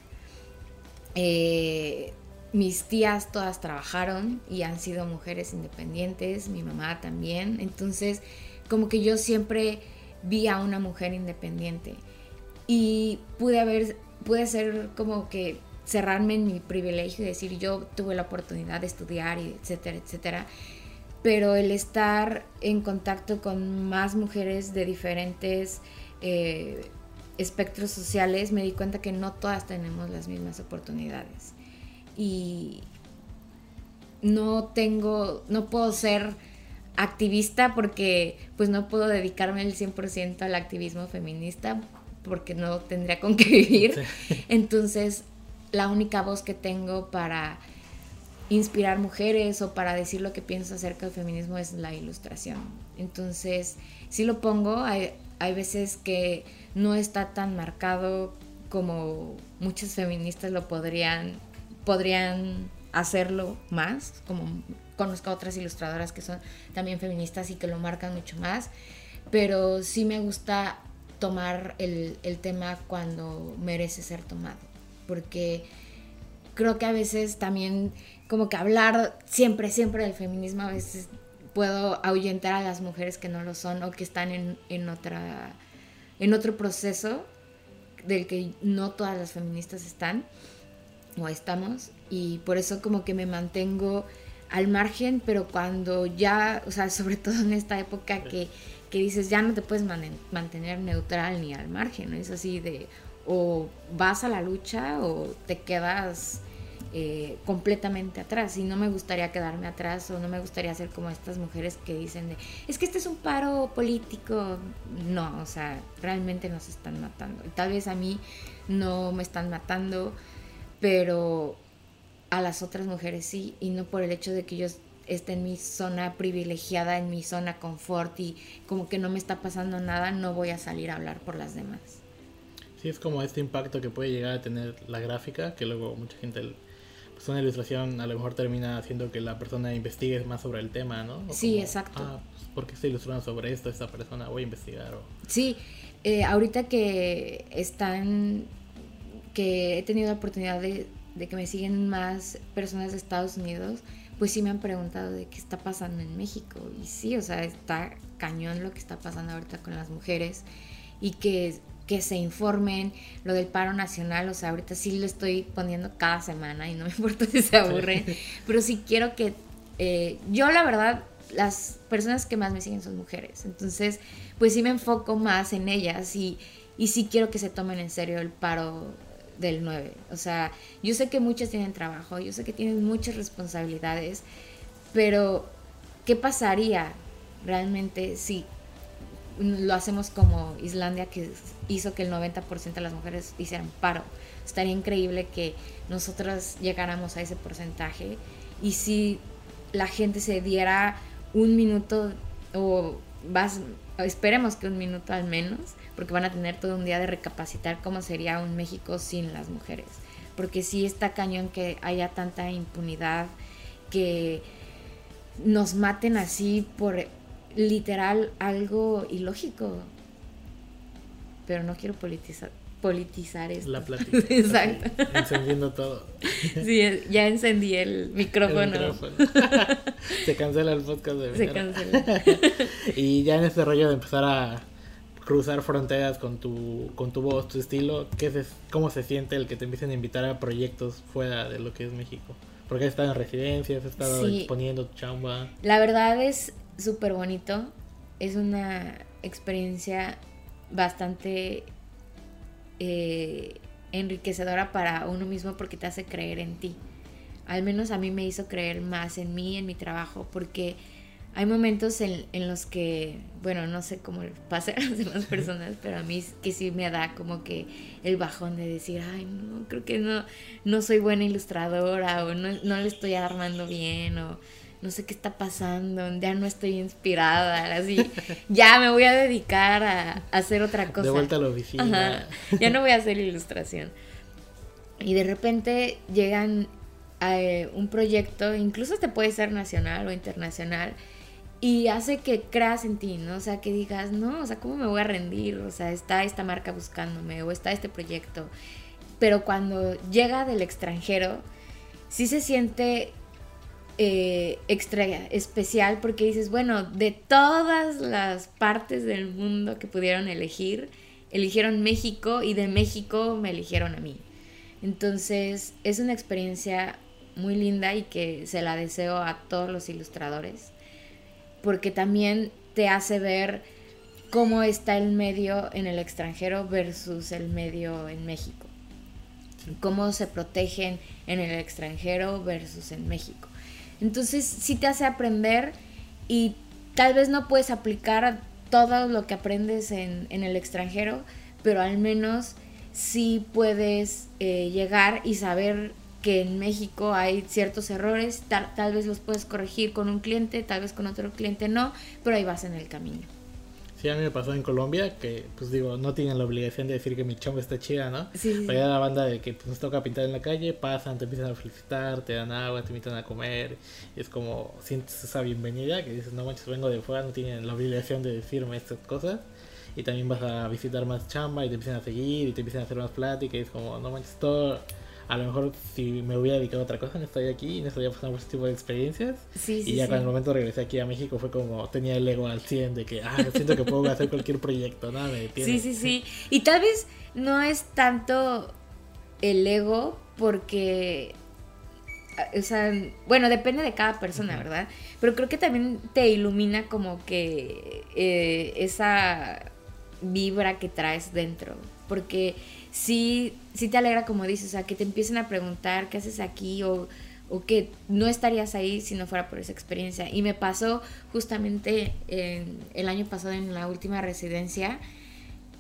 Eh, mis tías todas trabajaron y han sido mujeres independientes, mi mamá también, entonces como que yo siempre vi a una mujer independiente y pude haber, pude ser como que cerrarme en mi privilegio y decir yo tuve la oportunidad de estudiar y etcétera, etcétera. Pero el estar en contacto con más mujeres de diferentes eh, espectros sociales, me di cuenta que no todas tenemos las mismas oportunidades. Y no tengo, no puedo ser activista porque pues no puedo dedicarme el 100% al activismo feminista porque no tendría con qué vivir. Entonces la única voz que tengo para inspirar mujeres o para decir lo que pienso acerca del feminismo es la ilustración. Entonces, si lo pongo, hay, hay veces que no está tan marcado como muchas feministas lo podrían, podrían hacerlo más, como conozco a otras ilustradoras que son también feministas y que lo marcan mucho más, pero sí me gusta tomar el, el tema cuando merece ser tomado porque creo que a veces también como que hablar siempre, siempre del feminismo, a veces puedo ahuyentar a las mujeres que no lo son o que están en, en, otra, en otro proceso del que no todas las feministas están o estamos y por eso como que me mantengo al margen, pero cuando ya, o sea, sobre todo en esta época que, que dices, ya no te puedes mantener neutral ni al margen, ¿no? Es así de, o vas a la lucha o te quedas eh, completamente atrás y no me gustaría quedarme atrás o no me gustaría ser como estas mujeres que dicen de, es que este es un paro político no, o sea, realmente nos están matando tal vez a mí no me están matando pero a las otras mujeres sí y no por el hecho de que yo esté en mi zona privilegiada, en mi zona confort y como que no me está pasando nada, no voy a salir a hablar por las demás. Sí, es como este impacto que puede llegar a tener la gráfica, que luego mucha gente, pues una ilustración a lo mejor termina haciendo que la persona investigue más sobre el tema, ¿no? sí, exacto. Ah, pues, ¿por qué está ilustrando sobre esto esta persona? Voy a investigar. Sí, eh, ahorita que están, que he tenido la oportunidad de, de que me siguen más personas de Estados Unidos, pues sí me han preguntado de qué está pasando en México. Y sí, o sea, está cañón lo que está pasando ahorita con las mujeres y que que se informen, lo del paro nacional, o sea, ahorita sí lo estoy poniendo cada semana y no me importa si se aburre, pero sí quiero que, eh, yo la verdad, las personas que más me siguen son mujeres, entonces pues sí me enfoco más en ellas y, y sí quiero que se tomen en serio el paro del 9. O sea, yo sé que muchos tienen trabajo, yo sé que tienen muchas responsabilidades, pero ¿qué pasaría realmente si lo hacemos como Islandia, que hizo que el 90% de las mujeres hicieran paro? Estaría increíble que nosotras llegáramos a ese porcentaje y si la gente se diera un minuto o esperemos que un minuto al menos, porque van a tener todo un día de recapacitar cómo sería un México sin las mujeres. Porque sí está cañón que haya tanta impunidad, que nos maten así por literal algo ilógico. Pero no quiero politizar, politizar esto. La plática. Exacto. Encendiendo todo. Sí, ya encendí el micrófono. El micrófono. Se cancela el podcast de Se cancela. Y ya en este rollo de empezar a cruzar fronteras con tu, con tu voz, tu estilo, ¿qué se, ¿cómo se siente el que te empiecen a invitar a proyectos fuera de lo que es México? Porque has estado en residencias, has estado Sí. exponiendo tu chamba. La verdad es súper bonito. Es una experiencia bastante eh, enriquecedora para uno mismo porque te hace creer en ti. Al menos a mí me hizo creer más en mí, en mi trabajo, porque hay momentos en, en los que, bueno, no sé cómo pasa a las demás personas, pero a mí que sí me da como que el bajón de decir, ay, no, creo que no, no soy buena ilustradora o no, no le estoy armando bien o no sé qué está pasando, ya no estoy inspirada, así, ya me voy a dedicar a, a hacer otra cosa. De vuelta a la oficina. Ajá, ya no voy a hacer ilustración. Y de repente llegan a eh, un proyecto, incluso te puede ser nacional o internacional, y hace que creas en ti, ¿no? O sea, que digas, no, o sea, ¿cómo me voy a rendir? O sea, está esta marca buscándome o está este proyecto. Pero cuando llega del extranjero, sí se siente eh, extra especial porque dices, bueno, de todas las partes del mundo que pudieron elegir, eligieron México y de México me eligieron a mí. Entonces es una experiencia muy linda y que se la deseo a todos los ilustradores porque también te hace ver cómo está el medio en el extranjero versus el medio en México. Cómo se protegen en el extranjero versus en México. Entonces sí te hace aprender y tal vez no puedes aplicar todo lo que aprendes en, el extranjero, pero al menos sí puedes eh, llegar y saber que en México hay ciertos errores, tal, tal vez los puedes corregir con un cliente, tal vez con otro cliente no, pero ahí vas en el camino. Sí, a mí me pasó en Colombia que, pues digo, no tienen la obligación de decir que mi chamba está chida, ¿no? Sí, Pero ya la banda de que pues, nos toca pintar en la calle, pasan, te empiezan a felicitar, te dan agua, te invitan a comer. Y es como, sientes esa bienvenida que dices, no manches, vengo de fuera, no tienen la obligación de decirme estas cosas. Y también vas a visitar más chamba y te empiezan a seguir y te empiezan a hacer más plática. Y es como, no manches, todo. A lo mejor si me hubiera dedicado a otra cosa, no estaría aquí y no estaría pasando por este tipo de experiencias. sí, sí, y ya sí. cuando el momento regresé aquí a México fue como, tenía el ego al 100 de que, ah, siento que puedo hacer cualquier proyecto, nada me detiene. Sí, sí, sí. Y tal vez no es tanto el ego porque... O sea, bueno, depende de cada persona. ¿verdad? Pero creo que también te ilumina como que eh, esa vibra que traes dentro. Porque sí, te alegra, como dices, o sea, que te empiecen a preguntar qué haces aquí o, o que no estarías ahí si no fuera por esa experiencia. Y me pasó justamente en- el año pasado en la última residencia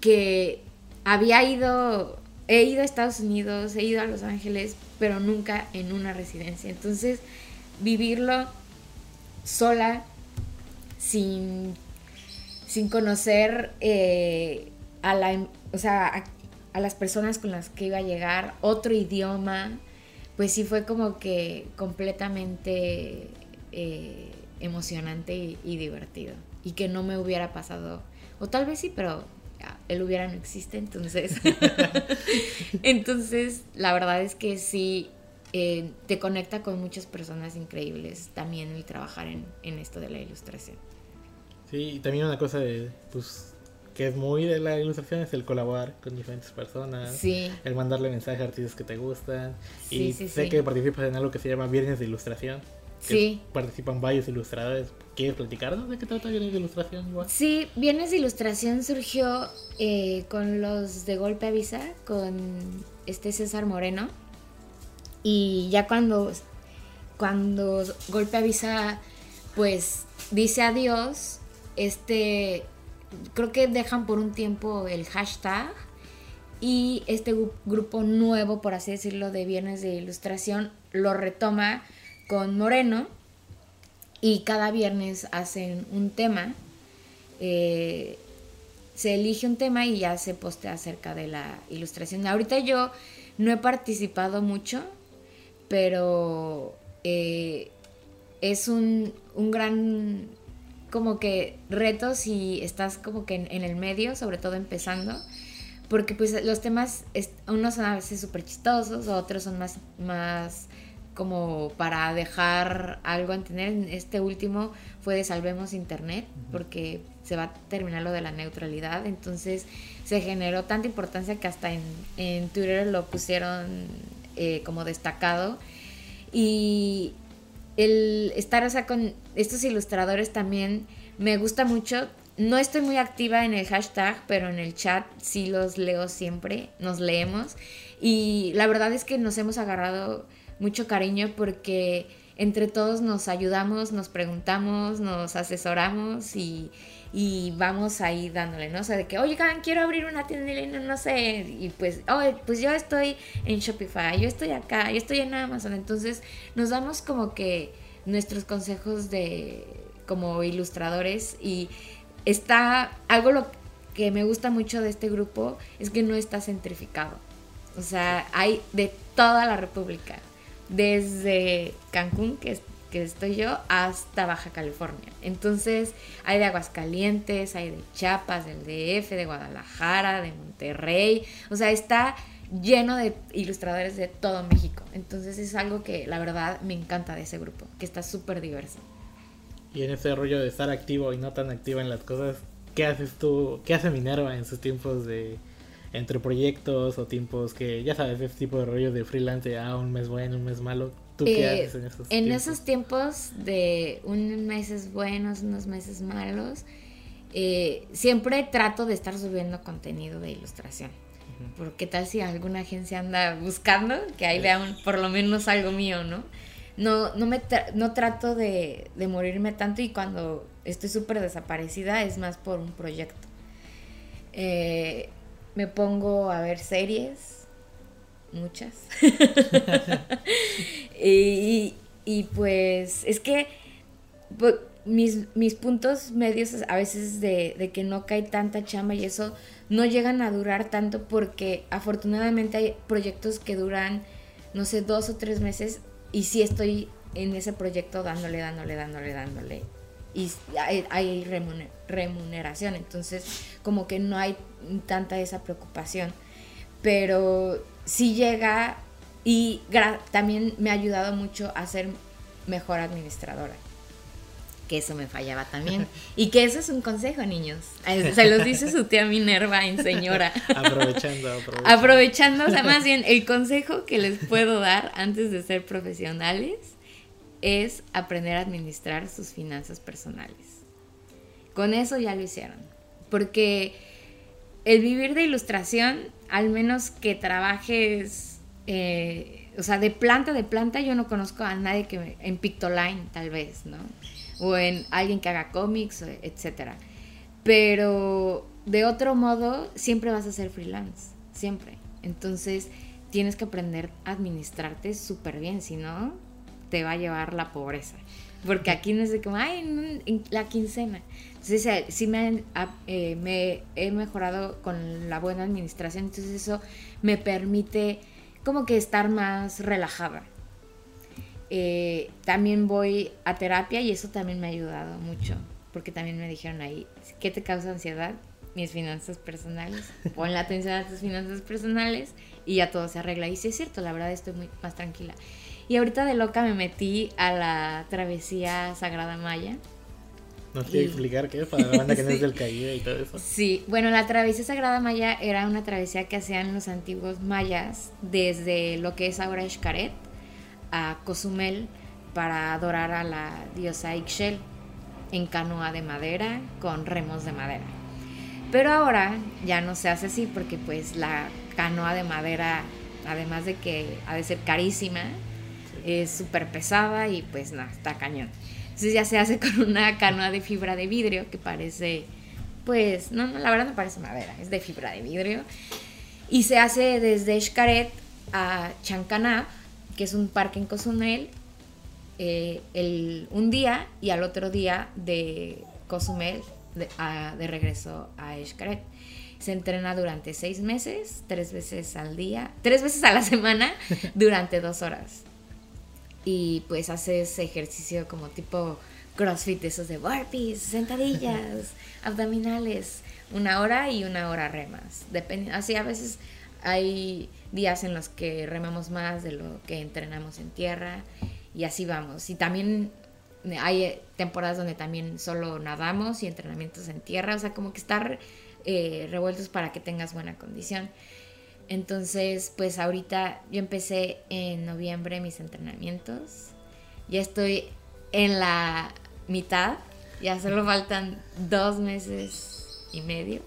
que había ido, he ido a Estados Unidos, he ido a Los Ángeles, pero nunca en una residencia. Entonces, vivirlo sola, sin, sin conocer eh, a la, o sea, a las personas con las que iba a llegar, otro idioma, pues sí fue como que completamente eh, emocionante y, y divertido. Y que no me hubiera pasado, o tal vez sí, pero ya, el hubiera no existe, entonces. entonces, la verdad es que sí. eh, te conecta con muchas personas increíbles también el trabajar en, en esto de la ilustración. Sí, y también una cosa de, pues, que es muy de la ilustración es el colaborar con diferentes personas. Sí, El mandarle mensajes a artistas que te gustan. Sí, y sí, sé que participas en algo que se llama Viernes de Ilustración. Sí. Participan varios ilustradores. ¿Quieres platicarnos de qué trata Viernes de Ilustración igual? Sí, Viernes de Ilustración surgió eh, con los de Golpe Avisa, con este César Moreno. Y ya cuando, cuando Golpe Avisa, pues dice adiós, este, creo que dejan por un tiempo el hashtag y este grupo nuevo, por así decirlo, de Viernes de Ilustración lo retoma con Moreno y cada viernes hacen un tema. Eh, se elige un tema y ya se postea acerca de la ilustración. Ahorita yo no he participado mucho, pero eh, es un, gran como que reto si estás como que en, el medio, sobre todo empezando, porque pues los temas, unos son a veces súper chistosos, otros son más, más como para dejar algo a entender. Este último fue de Salvemos Internet, porque se va a terminar lo de la neutralidad. Entonces se generó tanta importancia que hasta en, Twitter lo pusieron eh, como destacado. Y el estar, con estos ilustradores también me gusta mucho. No estoy muy activa en el hashtag, pero en el chat sí los leo siempre, nos leemos. Y la verdad es que nos hemos agarrado mucho cariño porque entre todos nos ayudamos, nos preguntamos, nos asesoramos y, vamos ahí dándole, ¿no? O sea, de que, oigan, quiero abrir una tienda en no sé, y pues, oh, pues yo estoy en Shopify, yo estoy acá, yo estoy en Amazon, entonces nos damos como que nuestros consejos de como ilustradores y está algo lo que me gusta mucho de este grupo es que no está centrificado. O sea, hay de toda la República desde Cancún, que, que estoy yo, hasta Baja California. Entonces hay de Aguascalientes, hay de Chiapas, del DF, de Guadalajara, de Monterrey. O sea, está lleno de ilustradores de todo México. Entonces es algo que la verdad me encanta de ese grupo, que está súper diverso. Y en ese rollo de estar activo y no tan activo en las cosas, ¿qué haces tú? ¿Qué hace Minerva en sus tiempos de entre proyectos o tiempos que, ya sabes, ese tipo de rollo de freelance, ah, un mes bueno, un mes malo. ¿Tú qué eh, haces en esos En esos tiempos de unos meses buenos, unos meses malos, eh, siempre trato de estar subiendo contenido de ilustración. Porque tal si alguna agencia anda buscando que ahí vean por lo menos algo mío, ¿no? No, no, me no trato de, de morirme tanto y cuando estoy súper desaparecida es más por un proyecto. Eh, me pongo a ver series, muchas. y, pues es que mis, mis, puntos medios a veces de, de, que no cae tanta chamba y eso no llegan a durar tanto porque afortunadamente hay proyectos que duran, no sé, dos o tres meses y sí estoy en ese proyecto dándole, dándole, dándole, dándole y hay, remuneración, entonces como que no hay tanta esa preocupación, pero sí llega y también me ha ayudado mucho a ser mejor administradora, que eso me fallaba también, y que eso es un consejo, niños, se los dice su tía Minerva en señora. Aprovechando, aprovechando. Aprovechando, o sea, más bien el consejo que les puedo dar antes de ser profesionales es aprender a administrar sus finanzas personales. Con eso ya lo hicieron. Porque el vivir de ilustración, al menos que trabajes, eh, o sea, de planta de planta, yo no conozco a nadie que en Pictoline, tal vez, ¿no? O en alguien que haga cómics, etcétera. Pero de otro modo, siempre vas a ser freelance, siempre. Entonces, tienes que aprender a administrarte súper bien, si no, te va a llevar la pobreza. Porque aquí no es de como, ay, la quincena. Entonces, sí me, eh, me he mejorado con la buena administración, entonces eso me permite como que estar más relajada. Eh, también voy a terapia y eso también me ha ayudado mucho, porque también me dijeron ahí, ¿qué te causa ansiedad? Mis finanzas personales. Pon la atención a tus finanzas personales y ya todo se arregla. Y sí es cierto, la verdad estoy muy más tranquila. Y ahorita de loca me metí a la travesía Sagrada Maya. ¿Nos quieres explicar qué es para la banda que no es del Caribe y todo eso? Sí, bueno, la travesía Sagrada Maya era una travesía que hacían los antiguos mayas desde lo que es ahora Xcaret a Cozumel para adorar a la diosa Ixchel en canoa de madera con remos de madera. Pero ahora ya no se hace así porque pues la canoa de madera, además de que ha de ser carísima, es súper pesada y pues nada, está cañón. Entonces ya se hace con una canoa de fibra de vidrio que parece, pues, no, no, la verdad no parece madera, es de fibra de vidrio. Y se hace desde Xcaret a Chancanab, que es un parque en Cozumel, eh, el, un día y al otro día de Cozumel de, de regreso a Xcaret. Se entrena durante seis meses, tres veces al día, tres veces a la semana, durante dos horas. Y pues haces ejercicio como tipo CrossFit, esos de burpees, sentadillas, abdominales, una hora y una hora remas. Depende, así a veces hay días en los que remamos más de lo que entrenamos en tierra y así vamos. Y también hay temporadas donde también solo nadamos y entrenamientos en tierra, o sea, como que estar eh, revueltos para que tengas buena condición. Entonces, pues ahorita yo empecé en noviembre mis entrenamientos, ya estoy en la mitad, ya solo faltan dos meses y medio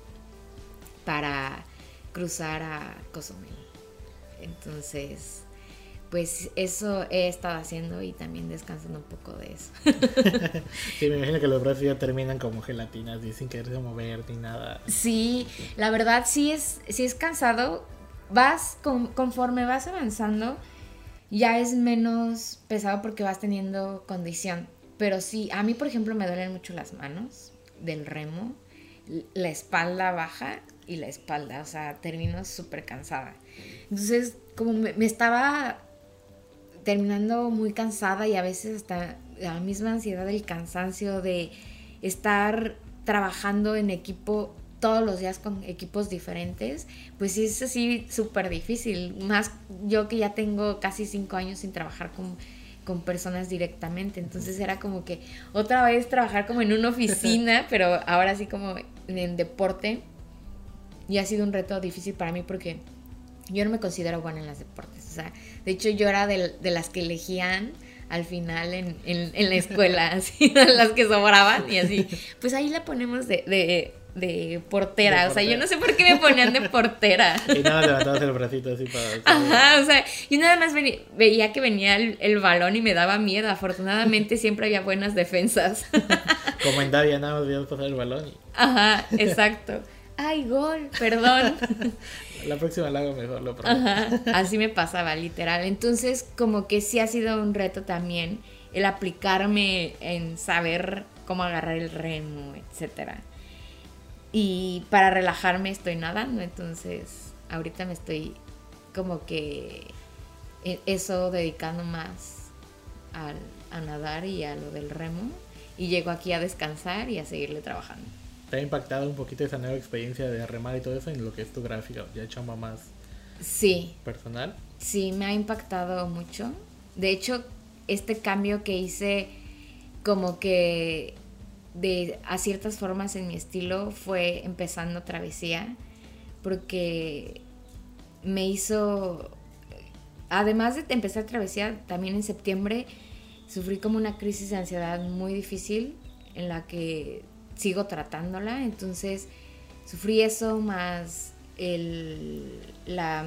para cruzar a Cozumel. Entonces, pues eso he estado haciendo y también descansando un poco de eso. sí, me imagino que los brazos ya terminan como gelatinas y sin quererse mover ni nada. Sí, la verdad sí es, sí es cansado. Vas, conforme vas avanzando, ya es menos pesado porque vas teniendo condición. Pero sí, a mí por ejemplo me duelen mucho las manos del remo, la espalda baja y la espalda, o sea, termino súper cansada. Entonces, como me, me, estaba terminando muy cansada y a veces hasta la misma ansiedad del cansancio de estar trabajando en equipo todos los días con equipos diferentes, pues sí es así súper difícil. Más yo que ya tengo casi cinco años sin trabajar con, con personas directamente. Entonces era como que otra vez trabajar como en una oficina, pero ahora sí como en deporte. Y ha sido un reto difícil para mí porque yo no me considero buena en los deportes. O sea, de hecho yo era de, de las que elegían al final en, en, en la escuela, así, las que sobraban y así. Pues ahí la ponemos de, de, de portera. De o sea, yo no sé por qué me ponían de portera. Y nada, levantabas el bracito así para... Ajá, o sea, yo nada más venía, veía que venía el, el, balón y me daba miedo. Afortunadamente siempre había buenas defensas. Como en Davia, nada más veías pasar el balón. Y... Ajá, exacto. Ay, gol, perdón. La próxima la hago mejor, lo prometo. Ajá, así me pasaba, literal. Entonces, como que sí ha sido un reto también el aplicarme en saber cómo agarrar el remo, etcétera. Y para relajarme estoy nadando, entonces ahorita me estoy como que e, eso dedicando más al, a nadar y a lo del remo. Y llego aquí a descansar y a seguirle trabajando. ¿Te ha impactado un poquito esa nueva experiencia de remar y todo eso en lo que es tu gráfica? ¿Ya chamba más sí. personal? Sí, me ha impactado mucho. De hecho, este cambio que hice como que de a ciertas formas en mi estilo fue empezando travesía porque me hizo además de empezar travesía también en septiembre sufrí como una crisis de ansiedad muy difícil en la que sigo tratándola, entonces sufrí eso más el, la,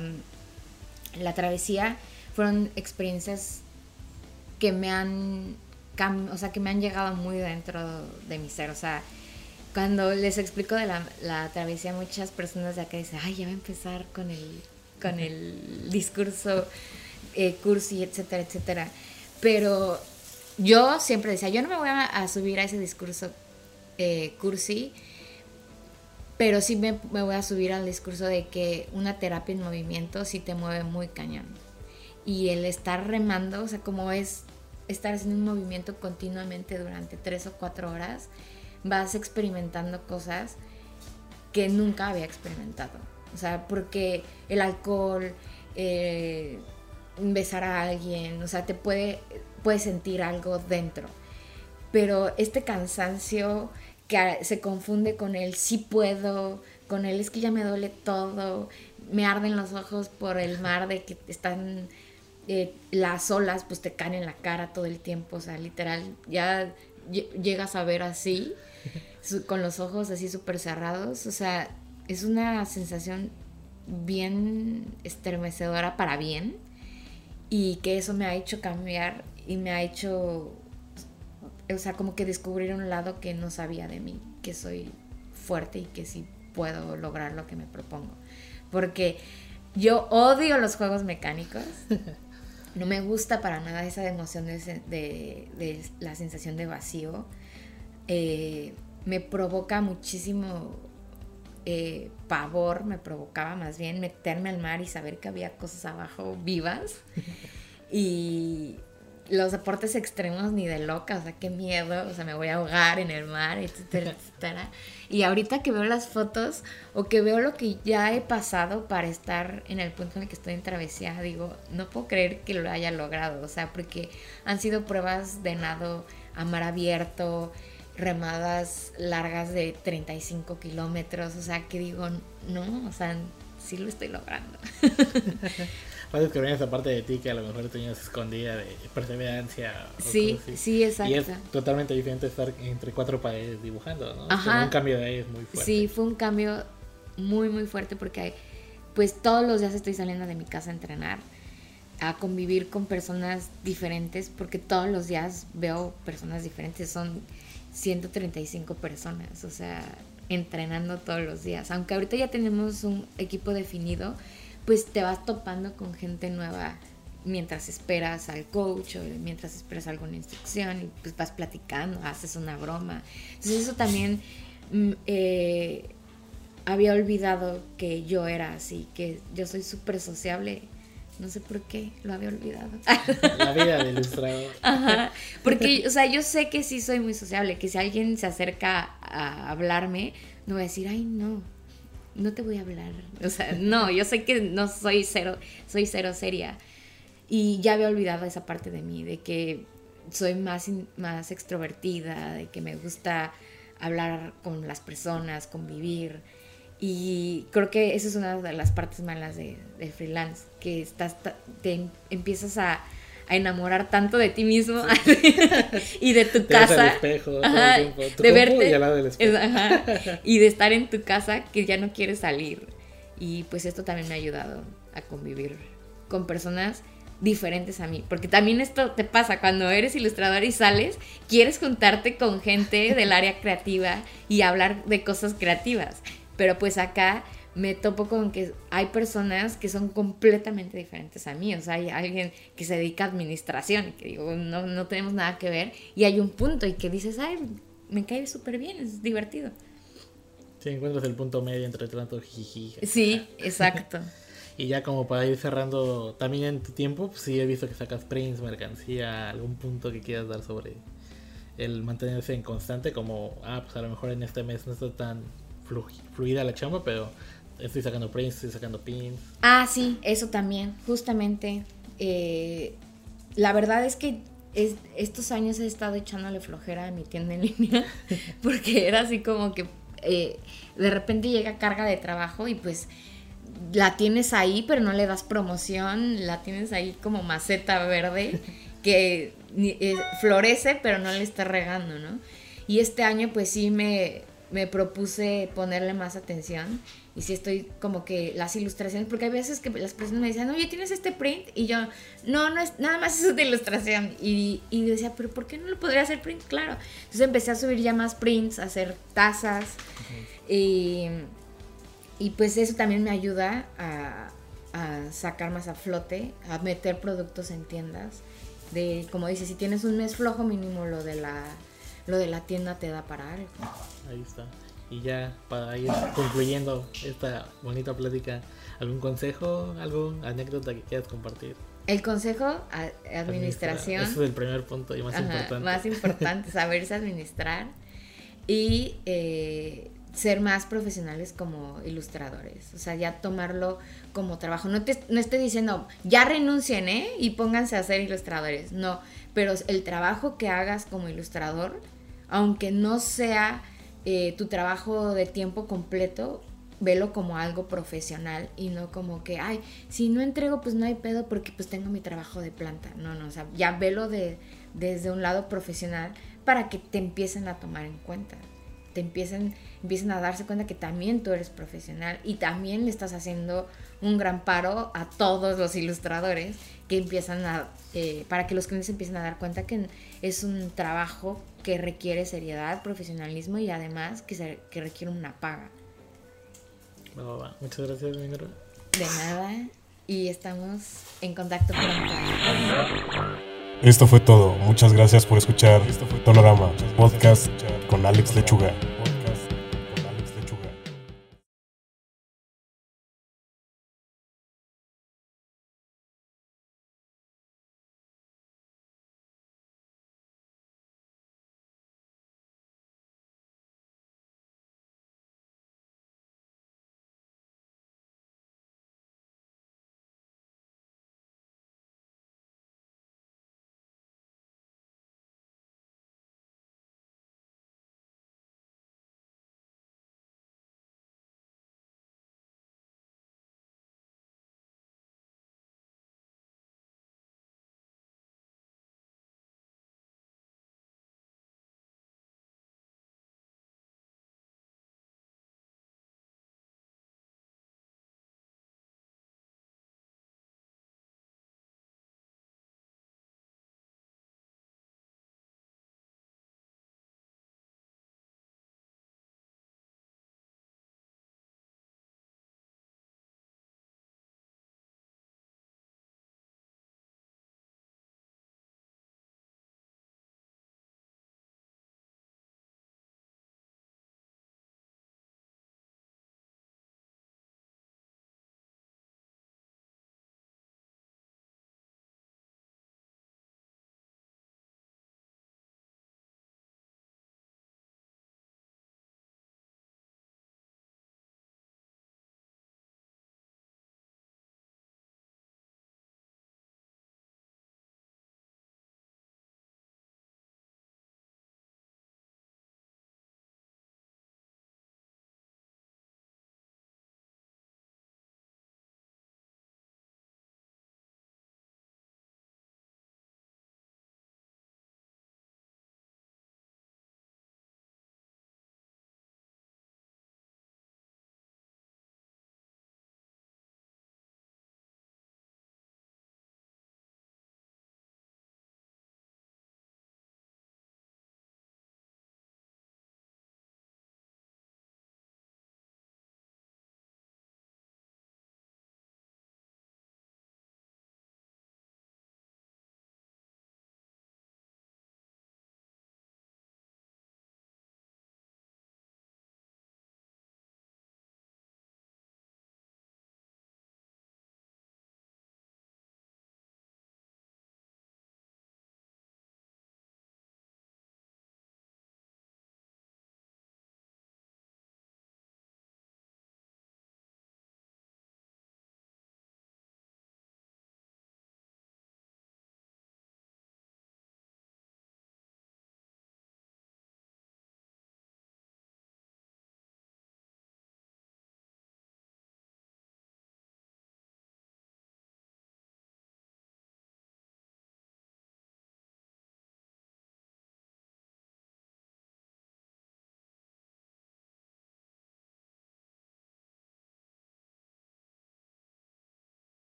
la travesía, fueron experiencias que me han, o sea, que me han llegado muy dentro de mi ser, o sea, cuando les explico de la, la travesía, muchas personas de acá dicen, ay, ya va a empezar con el, con el discurso eh, cursi, etcétera, etcétera. Pero yo siempre decía, yo no me voy a, a subir a ese discurso eh, cursi, pero sí me, me, voy a subir al discurso de que una terapia en movimiento sí te mueve muy cañón. Y el estar remando, o sea, como es estar haciendo un movimiento continuamente durante tres o cuatro horas, vas experimentando cosas que nunca había experimentado. O sea, porque el alcohol, eh, besar a alguien, o sea, te puede, puede sentir algo dentro. Pero este cansancio que se confunde con el sí puedo, con el es que ya me duele todo, me arden los ojos por el mar de que están eh, las olas pues te caen en la cara todo el tiempo, o sea, literal, ya llegas a ver así, con los ojos así súper cerrados, o sea, es una sensación bien estremecedora para bien y que eso me ha hecho cambiar y me ha hecho, o sea, como que descubrir un lado que no sabía de mí, que soy fuerte y que sí puedo lograr lo que me propongo. Porque yo odio los juegos mecánicos. No me gusta para nada esa emoción de, la sensación de vacío. Eh, me provoca muchísimo eh, pavor, me provocaba más bien meterme al mar y saber que había cosas abajo vivas. y los deportes extremos ni de loca, o sea, qué miedo, o sea, me voy a ahogar en el mar, etcétera, etcétera. Y ahorita que veo las fotos o que veo lo que ya he pasado para estar en el punto en el que estoy en travesía, digo, no puedo creer que lo haya logrado, o sea, porque han sido pruebas de nado a mar abierto, remadas largas de 35 kilómetros, o sea, que digo, no, o sea, sí lo estoy logrando. vas descubrir esa parte de ti que a lo mejor tenías escondida de perseverancia. Sí, sí, exacto. Y es totalmente diferente estar entre cuatro paredes dibujando, ¿no? Ajá. un cambio de ahí es muy fuerte. Sí, fue un cambio muy, muy fuerte porque pues todos los días estoy saliendo de mi casa a entrenar, a convivir con personas diferentes, porque todos los días veo personas diferentes, son 135 personas, o sea, entrenando todos los días. Aunque ahorita ya tenemos un equipo definido, pues te vas topando con gente nueva mientras esperas al coach o mientras esperas alguna instrucción y pues vas platicando, haces una broma. Entonces eso también mm, eh, había olvidado que yo era así, que yo soy súper sociable. No sé por qué lo había olvidado. La vida del ilustrador. Ajá. Porque, o sea, yo sé que sí soy muy sociable, que si alguien se acerca a hablarme, no voy a decir, ay, no, no te voy a hablar. O sea, no, yo sé que no soy cero, soy cero seria. Y ya había olvidado esa parte de mí, de que soy más, más extrovertida, de que me gusta hablar con las personas, convivir. Y creo que esa es una de las partes malas de, freelance, que estás, te empiezas a, a enamorar tanto de ti mismo y de tu casa. de verte. Y, y de estar en tu casa que ya no quieres salir. Y pues esto también me ha ayudado a convivir con personas diferentes a mí. Porque también esto te pasa cuando eres ilustrador y sales, quieres juntarte con gente del área creativa y hablar de cosas creativas. Pero pues acá me topo con que hay personas que son completamente diferentes a mí. O sea, hay alguien que se dedica a administración y que digo, no, no tenemos nada que ver. Y hay un punto y que dices, ay, me cae súper bien, es divertido. Sí, encuentras el punto medio entre tanto jiji. Sí, exacto. y ya como para ir cerrando también en tu tiempo, pues sí he visto que sacas prints, mercancía, algún punto que quieras dar sobre el mantenerse en constante, como, ah, pues a lo mejor en este mes no está tan fluida la chamba, pero Estoy sacando prints, estoy sacando pins. Ah, sí, eso también, justamente. Eh, la verdad es que estos años he estado echándole flojera a mi tienda en línea, porque era así como que eh, de repente llega carga de trabajo y pues la tienes ahí, pero no le das promoción, la tienes ahí como maceta verde que eh, florece, pero no le está regando, ¿no? Y este año pues sí me, me propuse ponerle más atención y si estoy como que las ilustraciones, porque hay veces que las personas me dicen, oye, ¿tienes este print? Y yo, no, no es, nada más es de ilustración. Y, y decía, pero ¿por qué no lo podría hacer print? Claro. Entonces empecé a subir ya más prints, a hacer tazas. y, y, pues eso también me ayuda a, a sacar más a flote, a meter productos en tiendas. De, como dices, si tienes un mes flojo, mínimo lo de la lo de la tienda te da para algo. Ahí está. Y ya para ir concluyendo esta bonita plática, ¿algún consejo, alguna anécdota que quieras compartir? El consejo, administración. Ese es el primer punto y más importante. Más importante, saberse administrar y eh, ser más profesionales como ilustradores. O sea, ya tomarlo como trabajo. No, te, no estoy diciendo, ya renuncien, ¿eh? Y pónganse a ser ilustradores. No, pero el trabajo que hagas como ilustrador aunque no sea eh, tu trabajo de tiempo completo, velo como algo profesional y no como que, ay, si no entrego, pues no hay pedo porque pues tengo mi trabajo de planta. No, no, o sea, ya velo de, desde un lado profesional para que te empiecen a tomar en cuenta. Te empiecen, empiecen a darse cuenta que también tú eres profesional y también le estás haciendo un gran paro a todos los ilustradores que empiezan a, eh, para que los clientes empiecen a dar cuenta que es un trabajo que requiere seriedad, profesionalismo y además que, se, que requiere una paga. Muchas gracias, Minerva. De nada. Y estamos en contacto pronto. Esto fue todo. Muchas gracias por escuchar Tonorama, podcast con Alex Lechuga.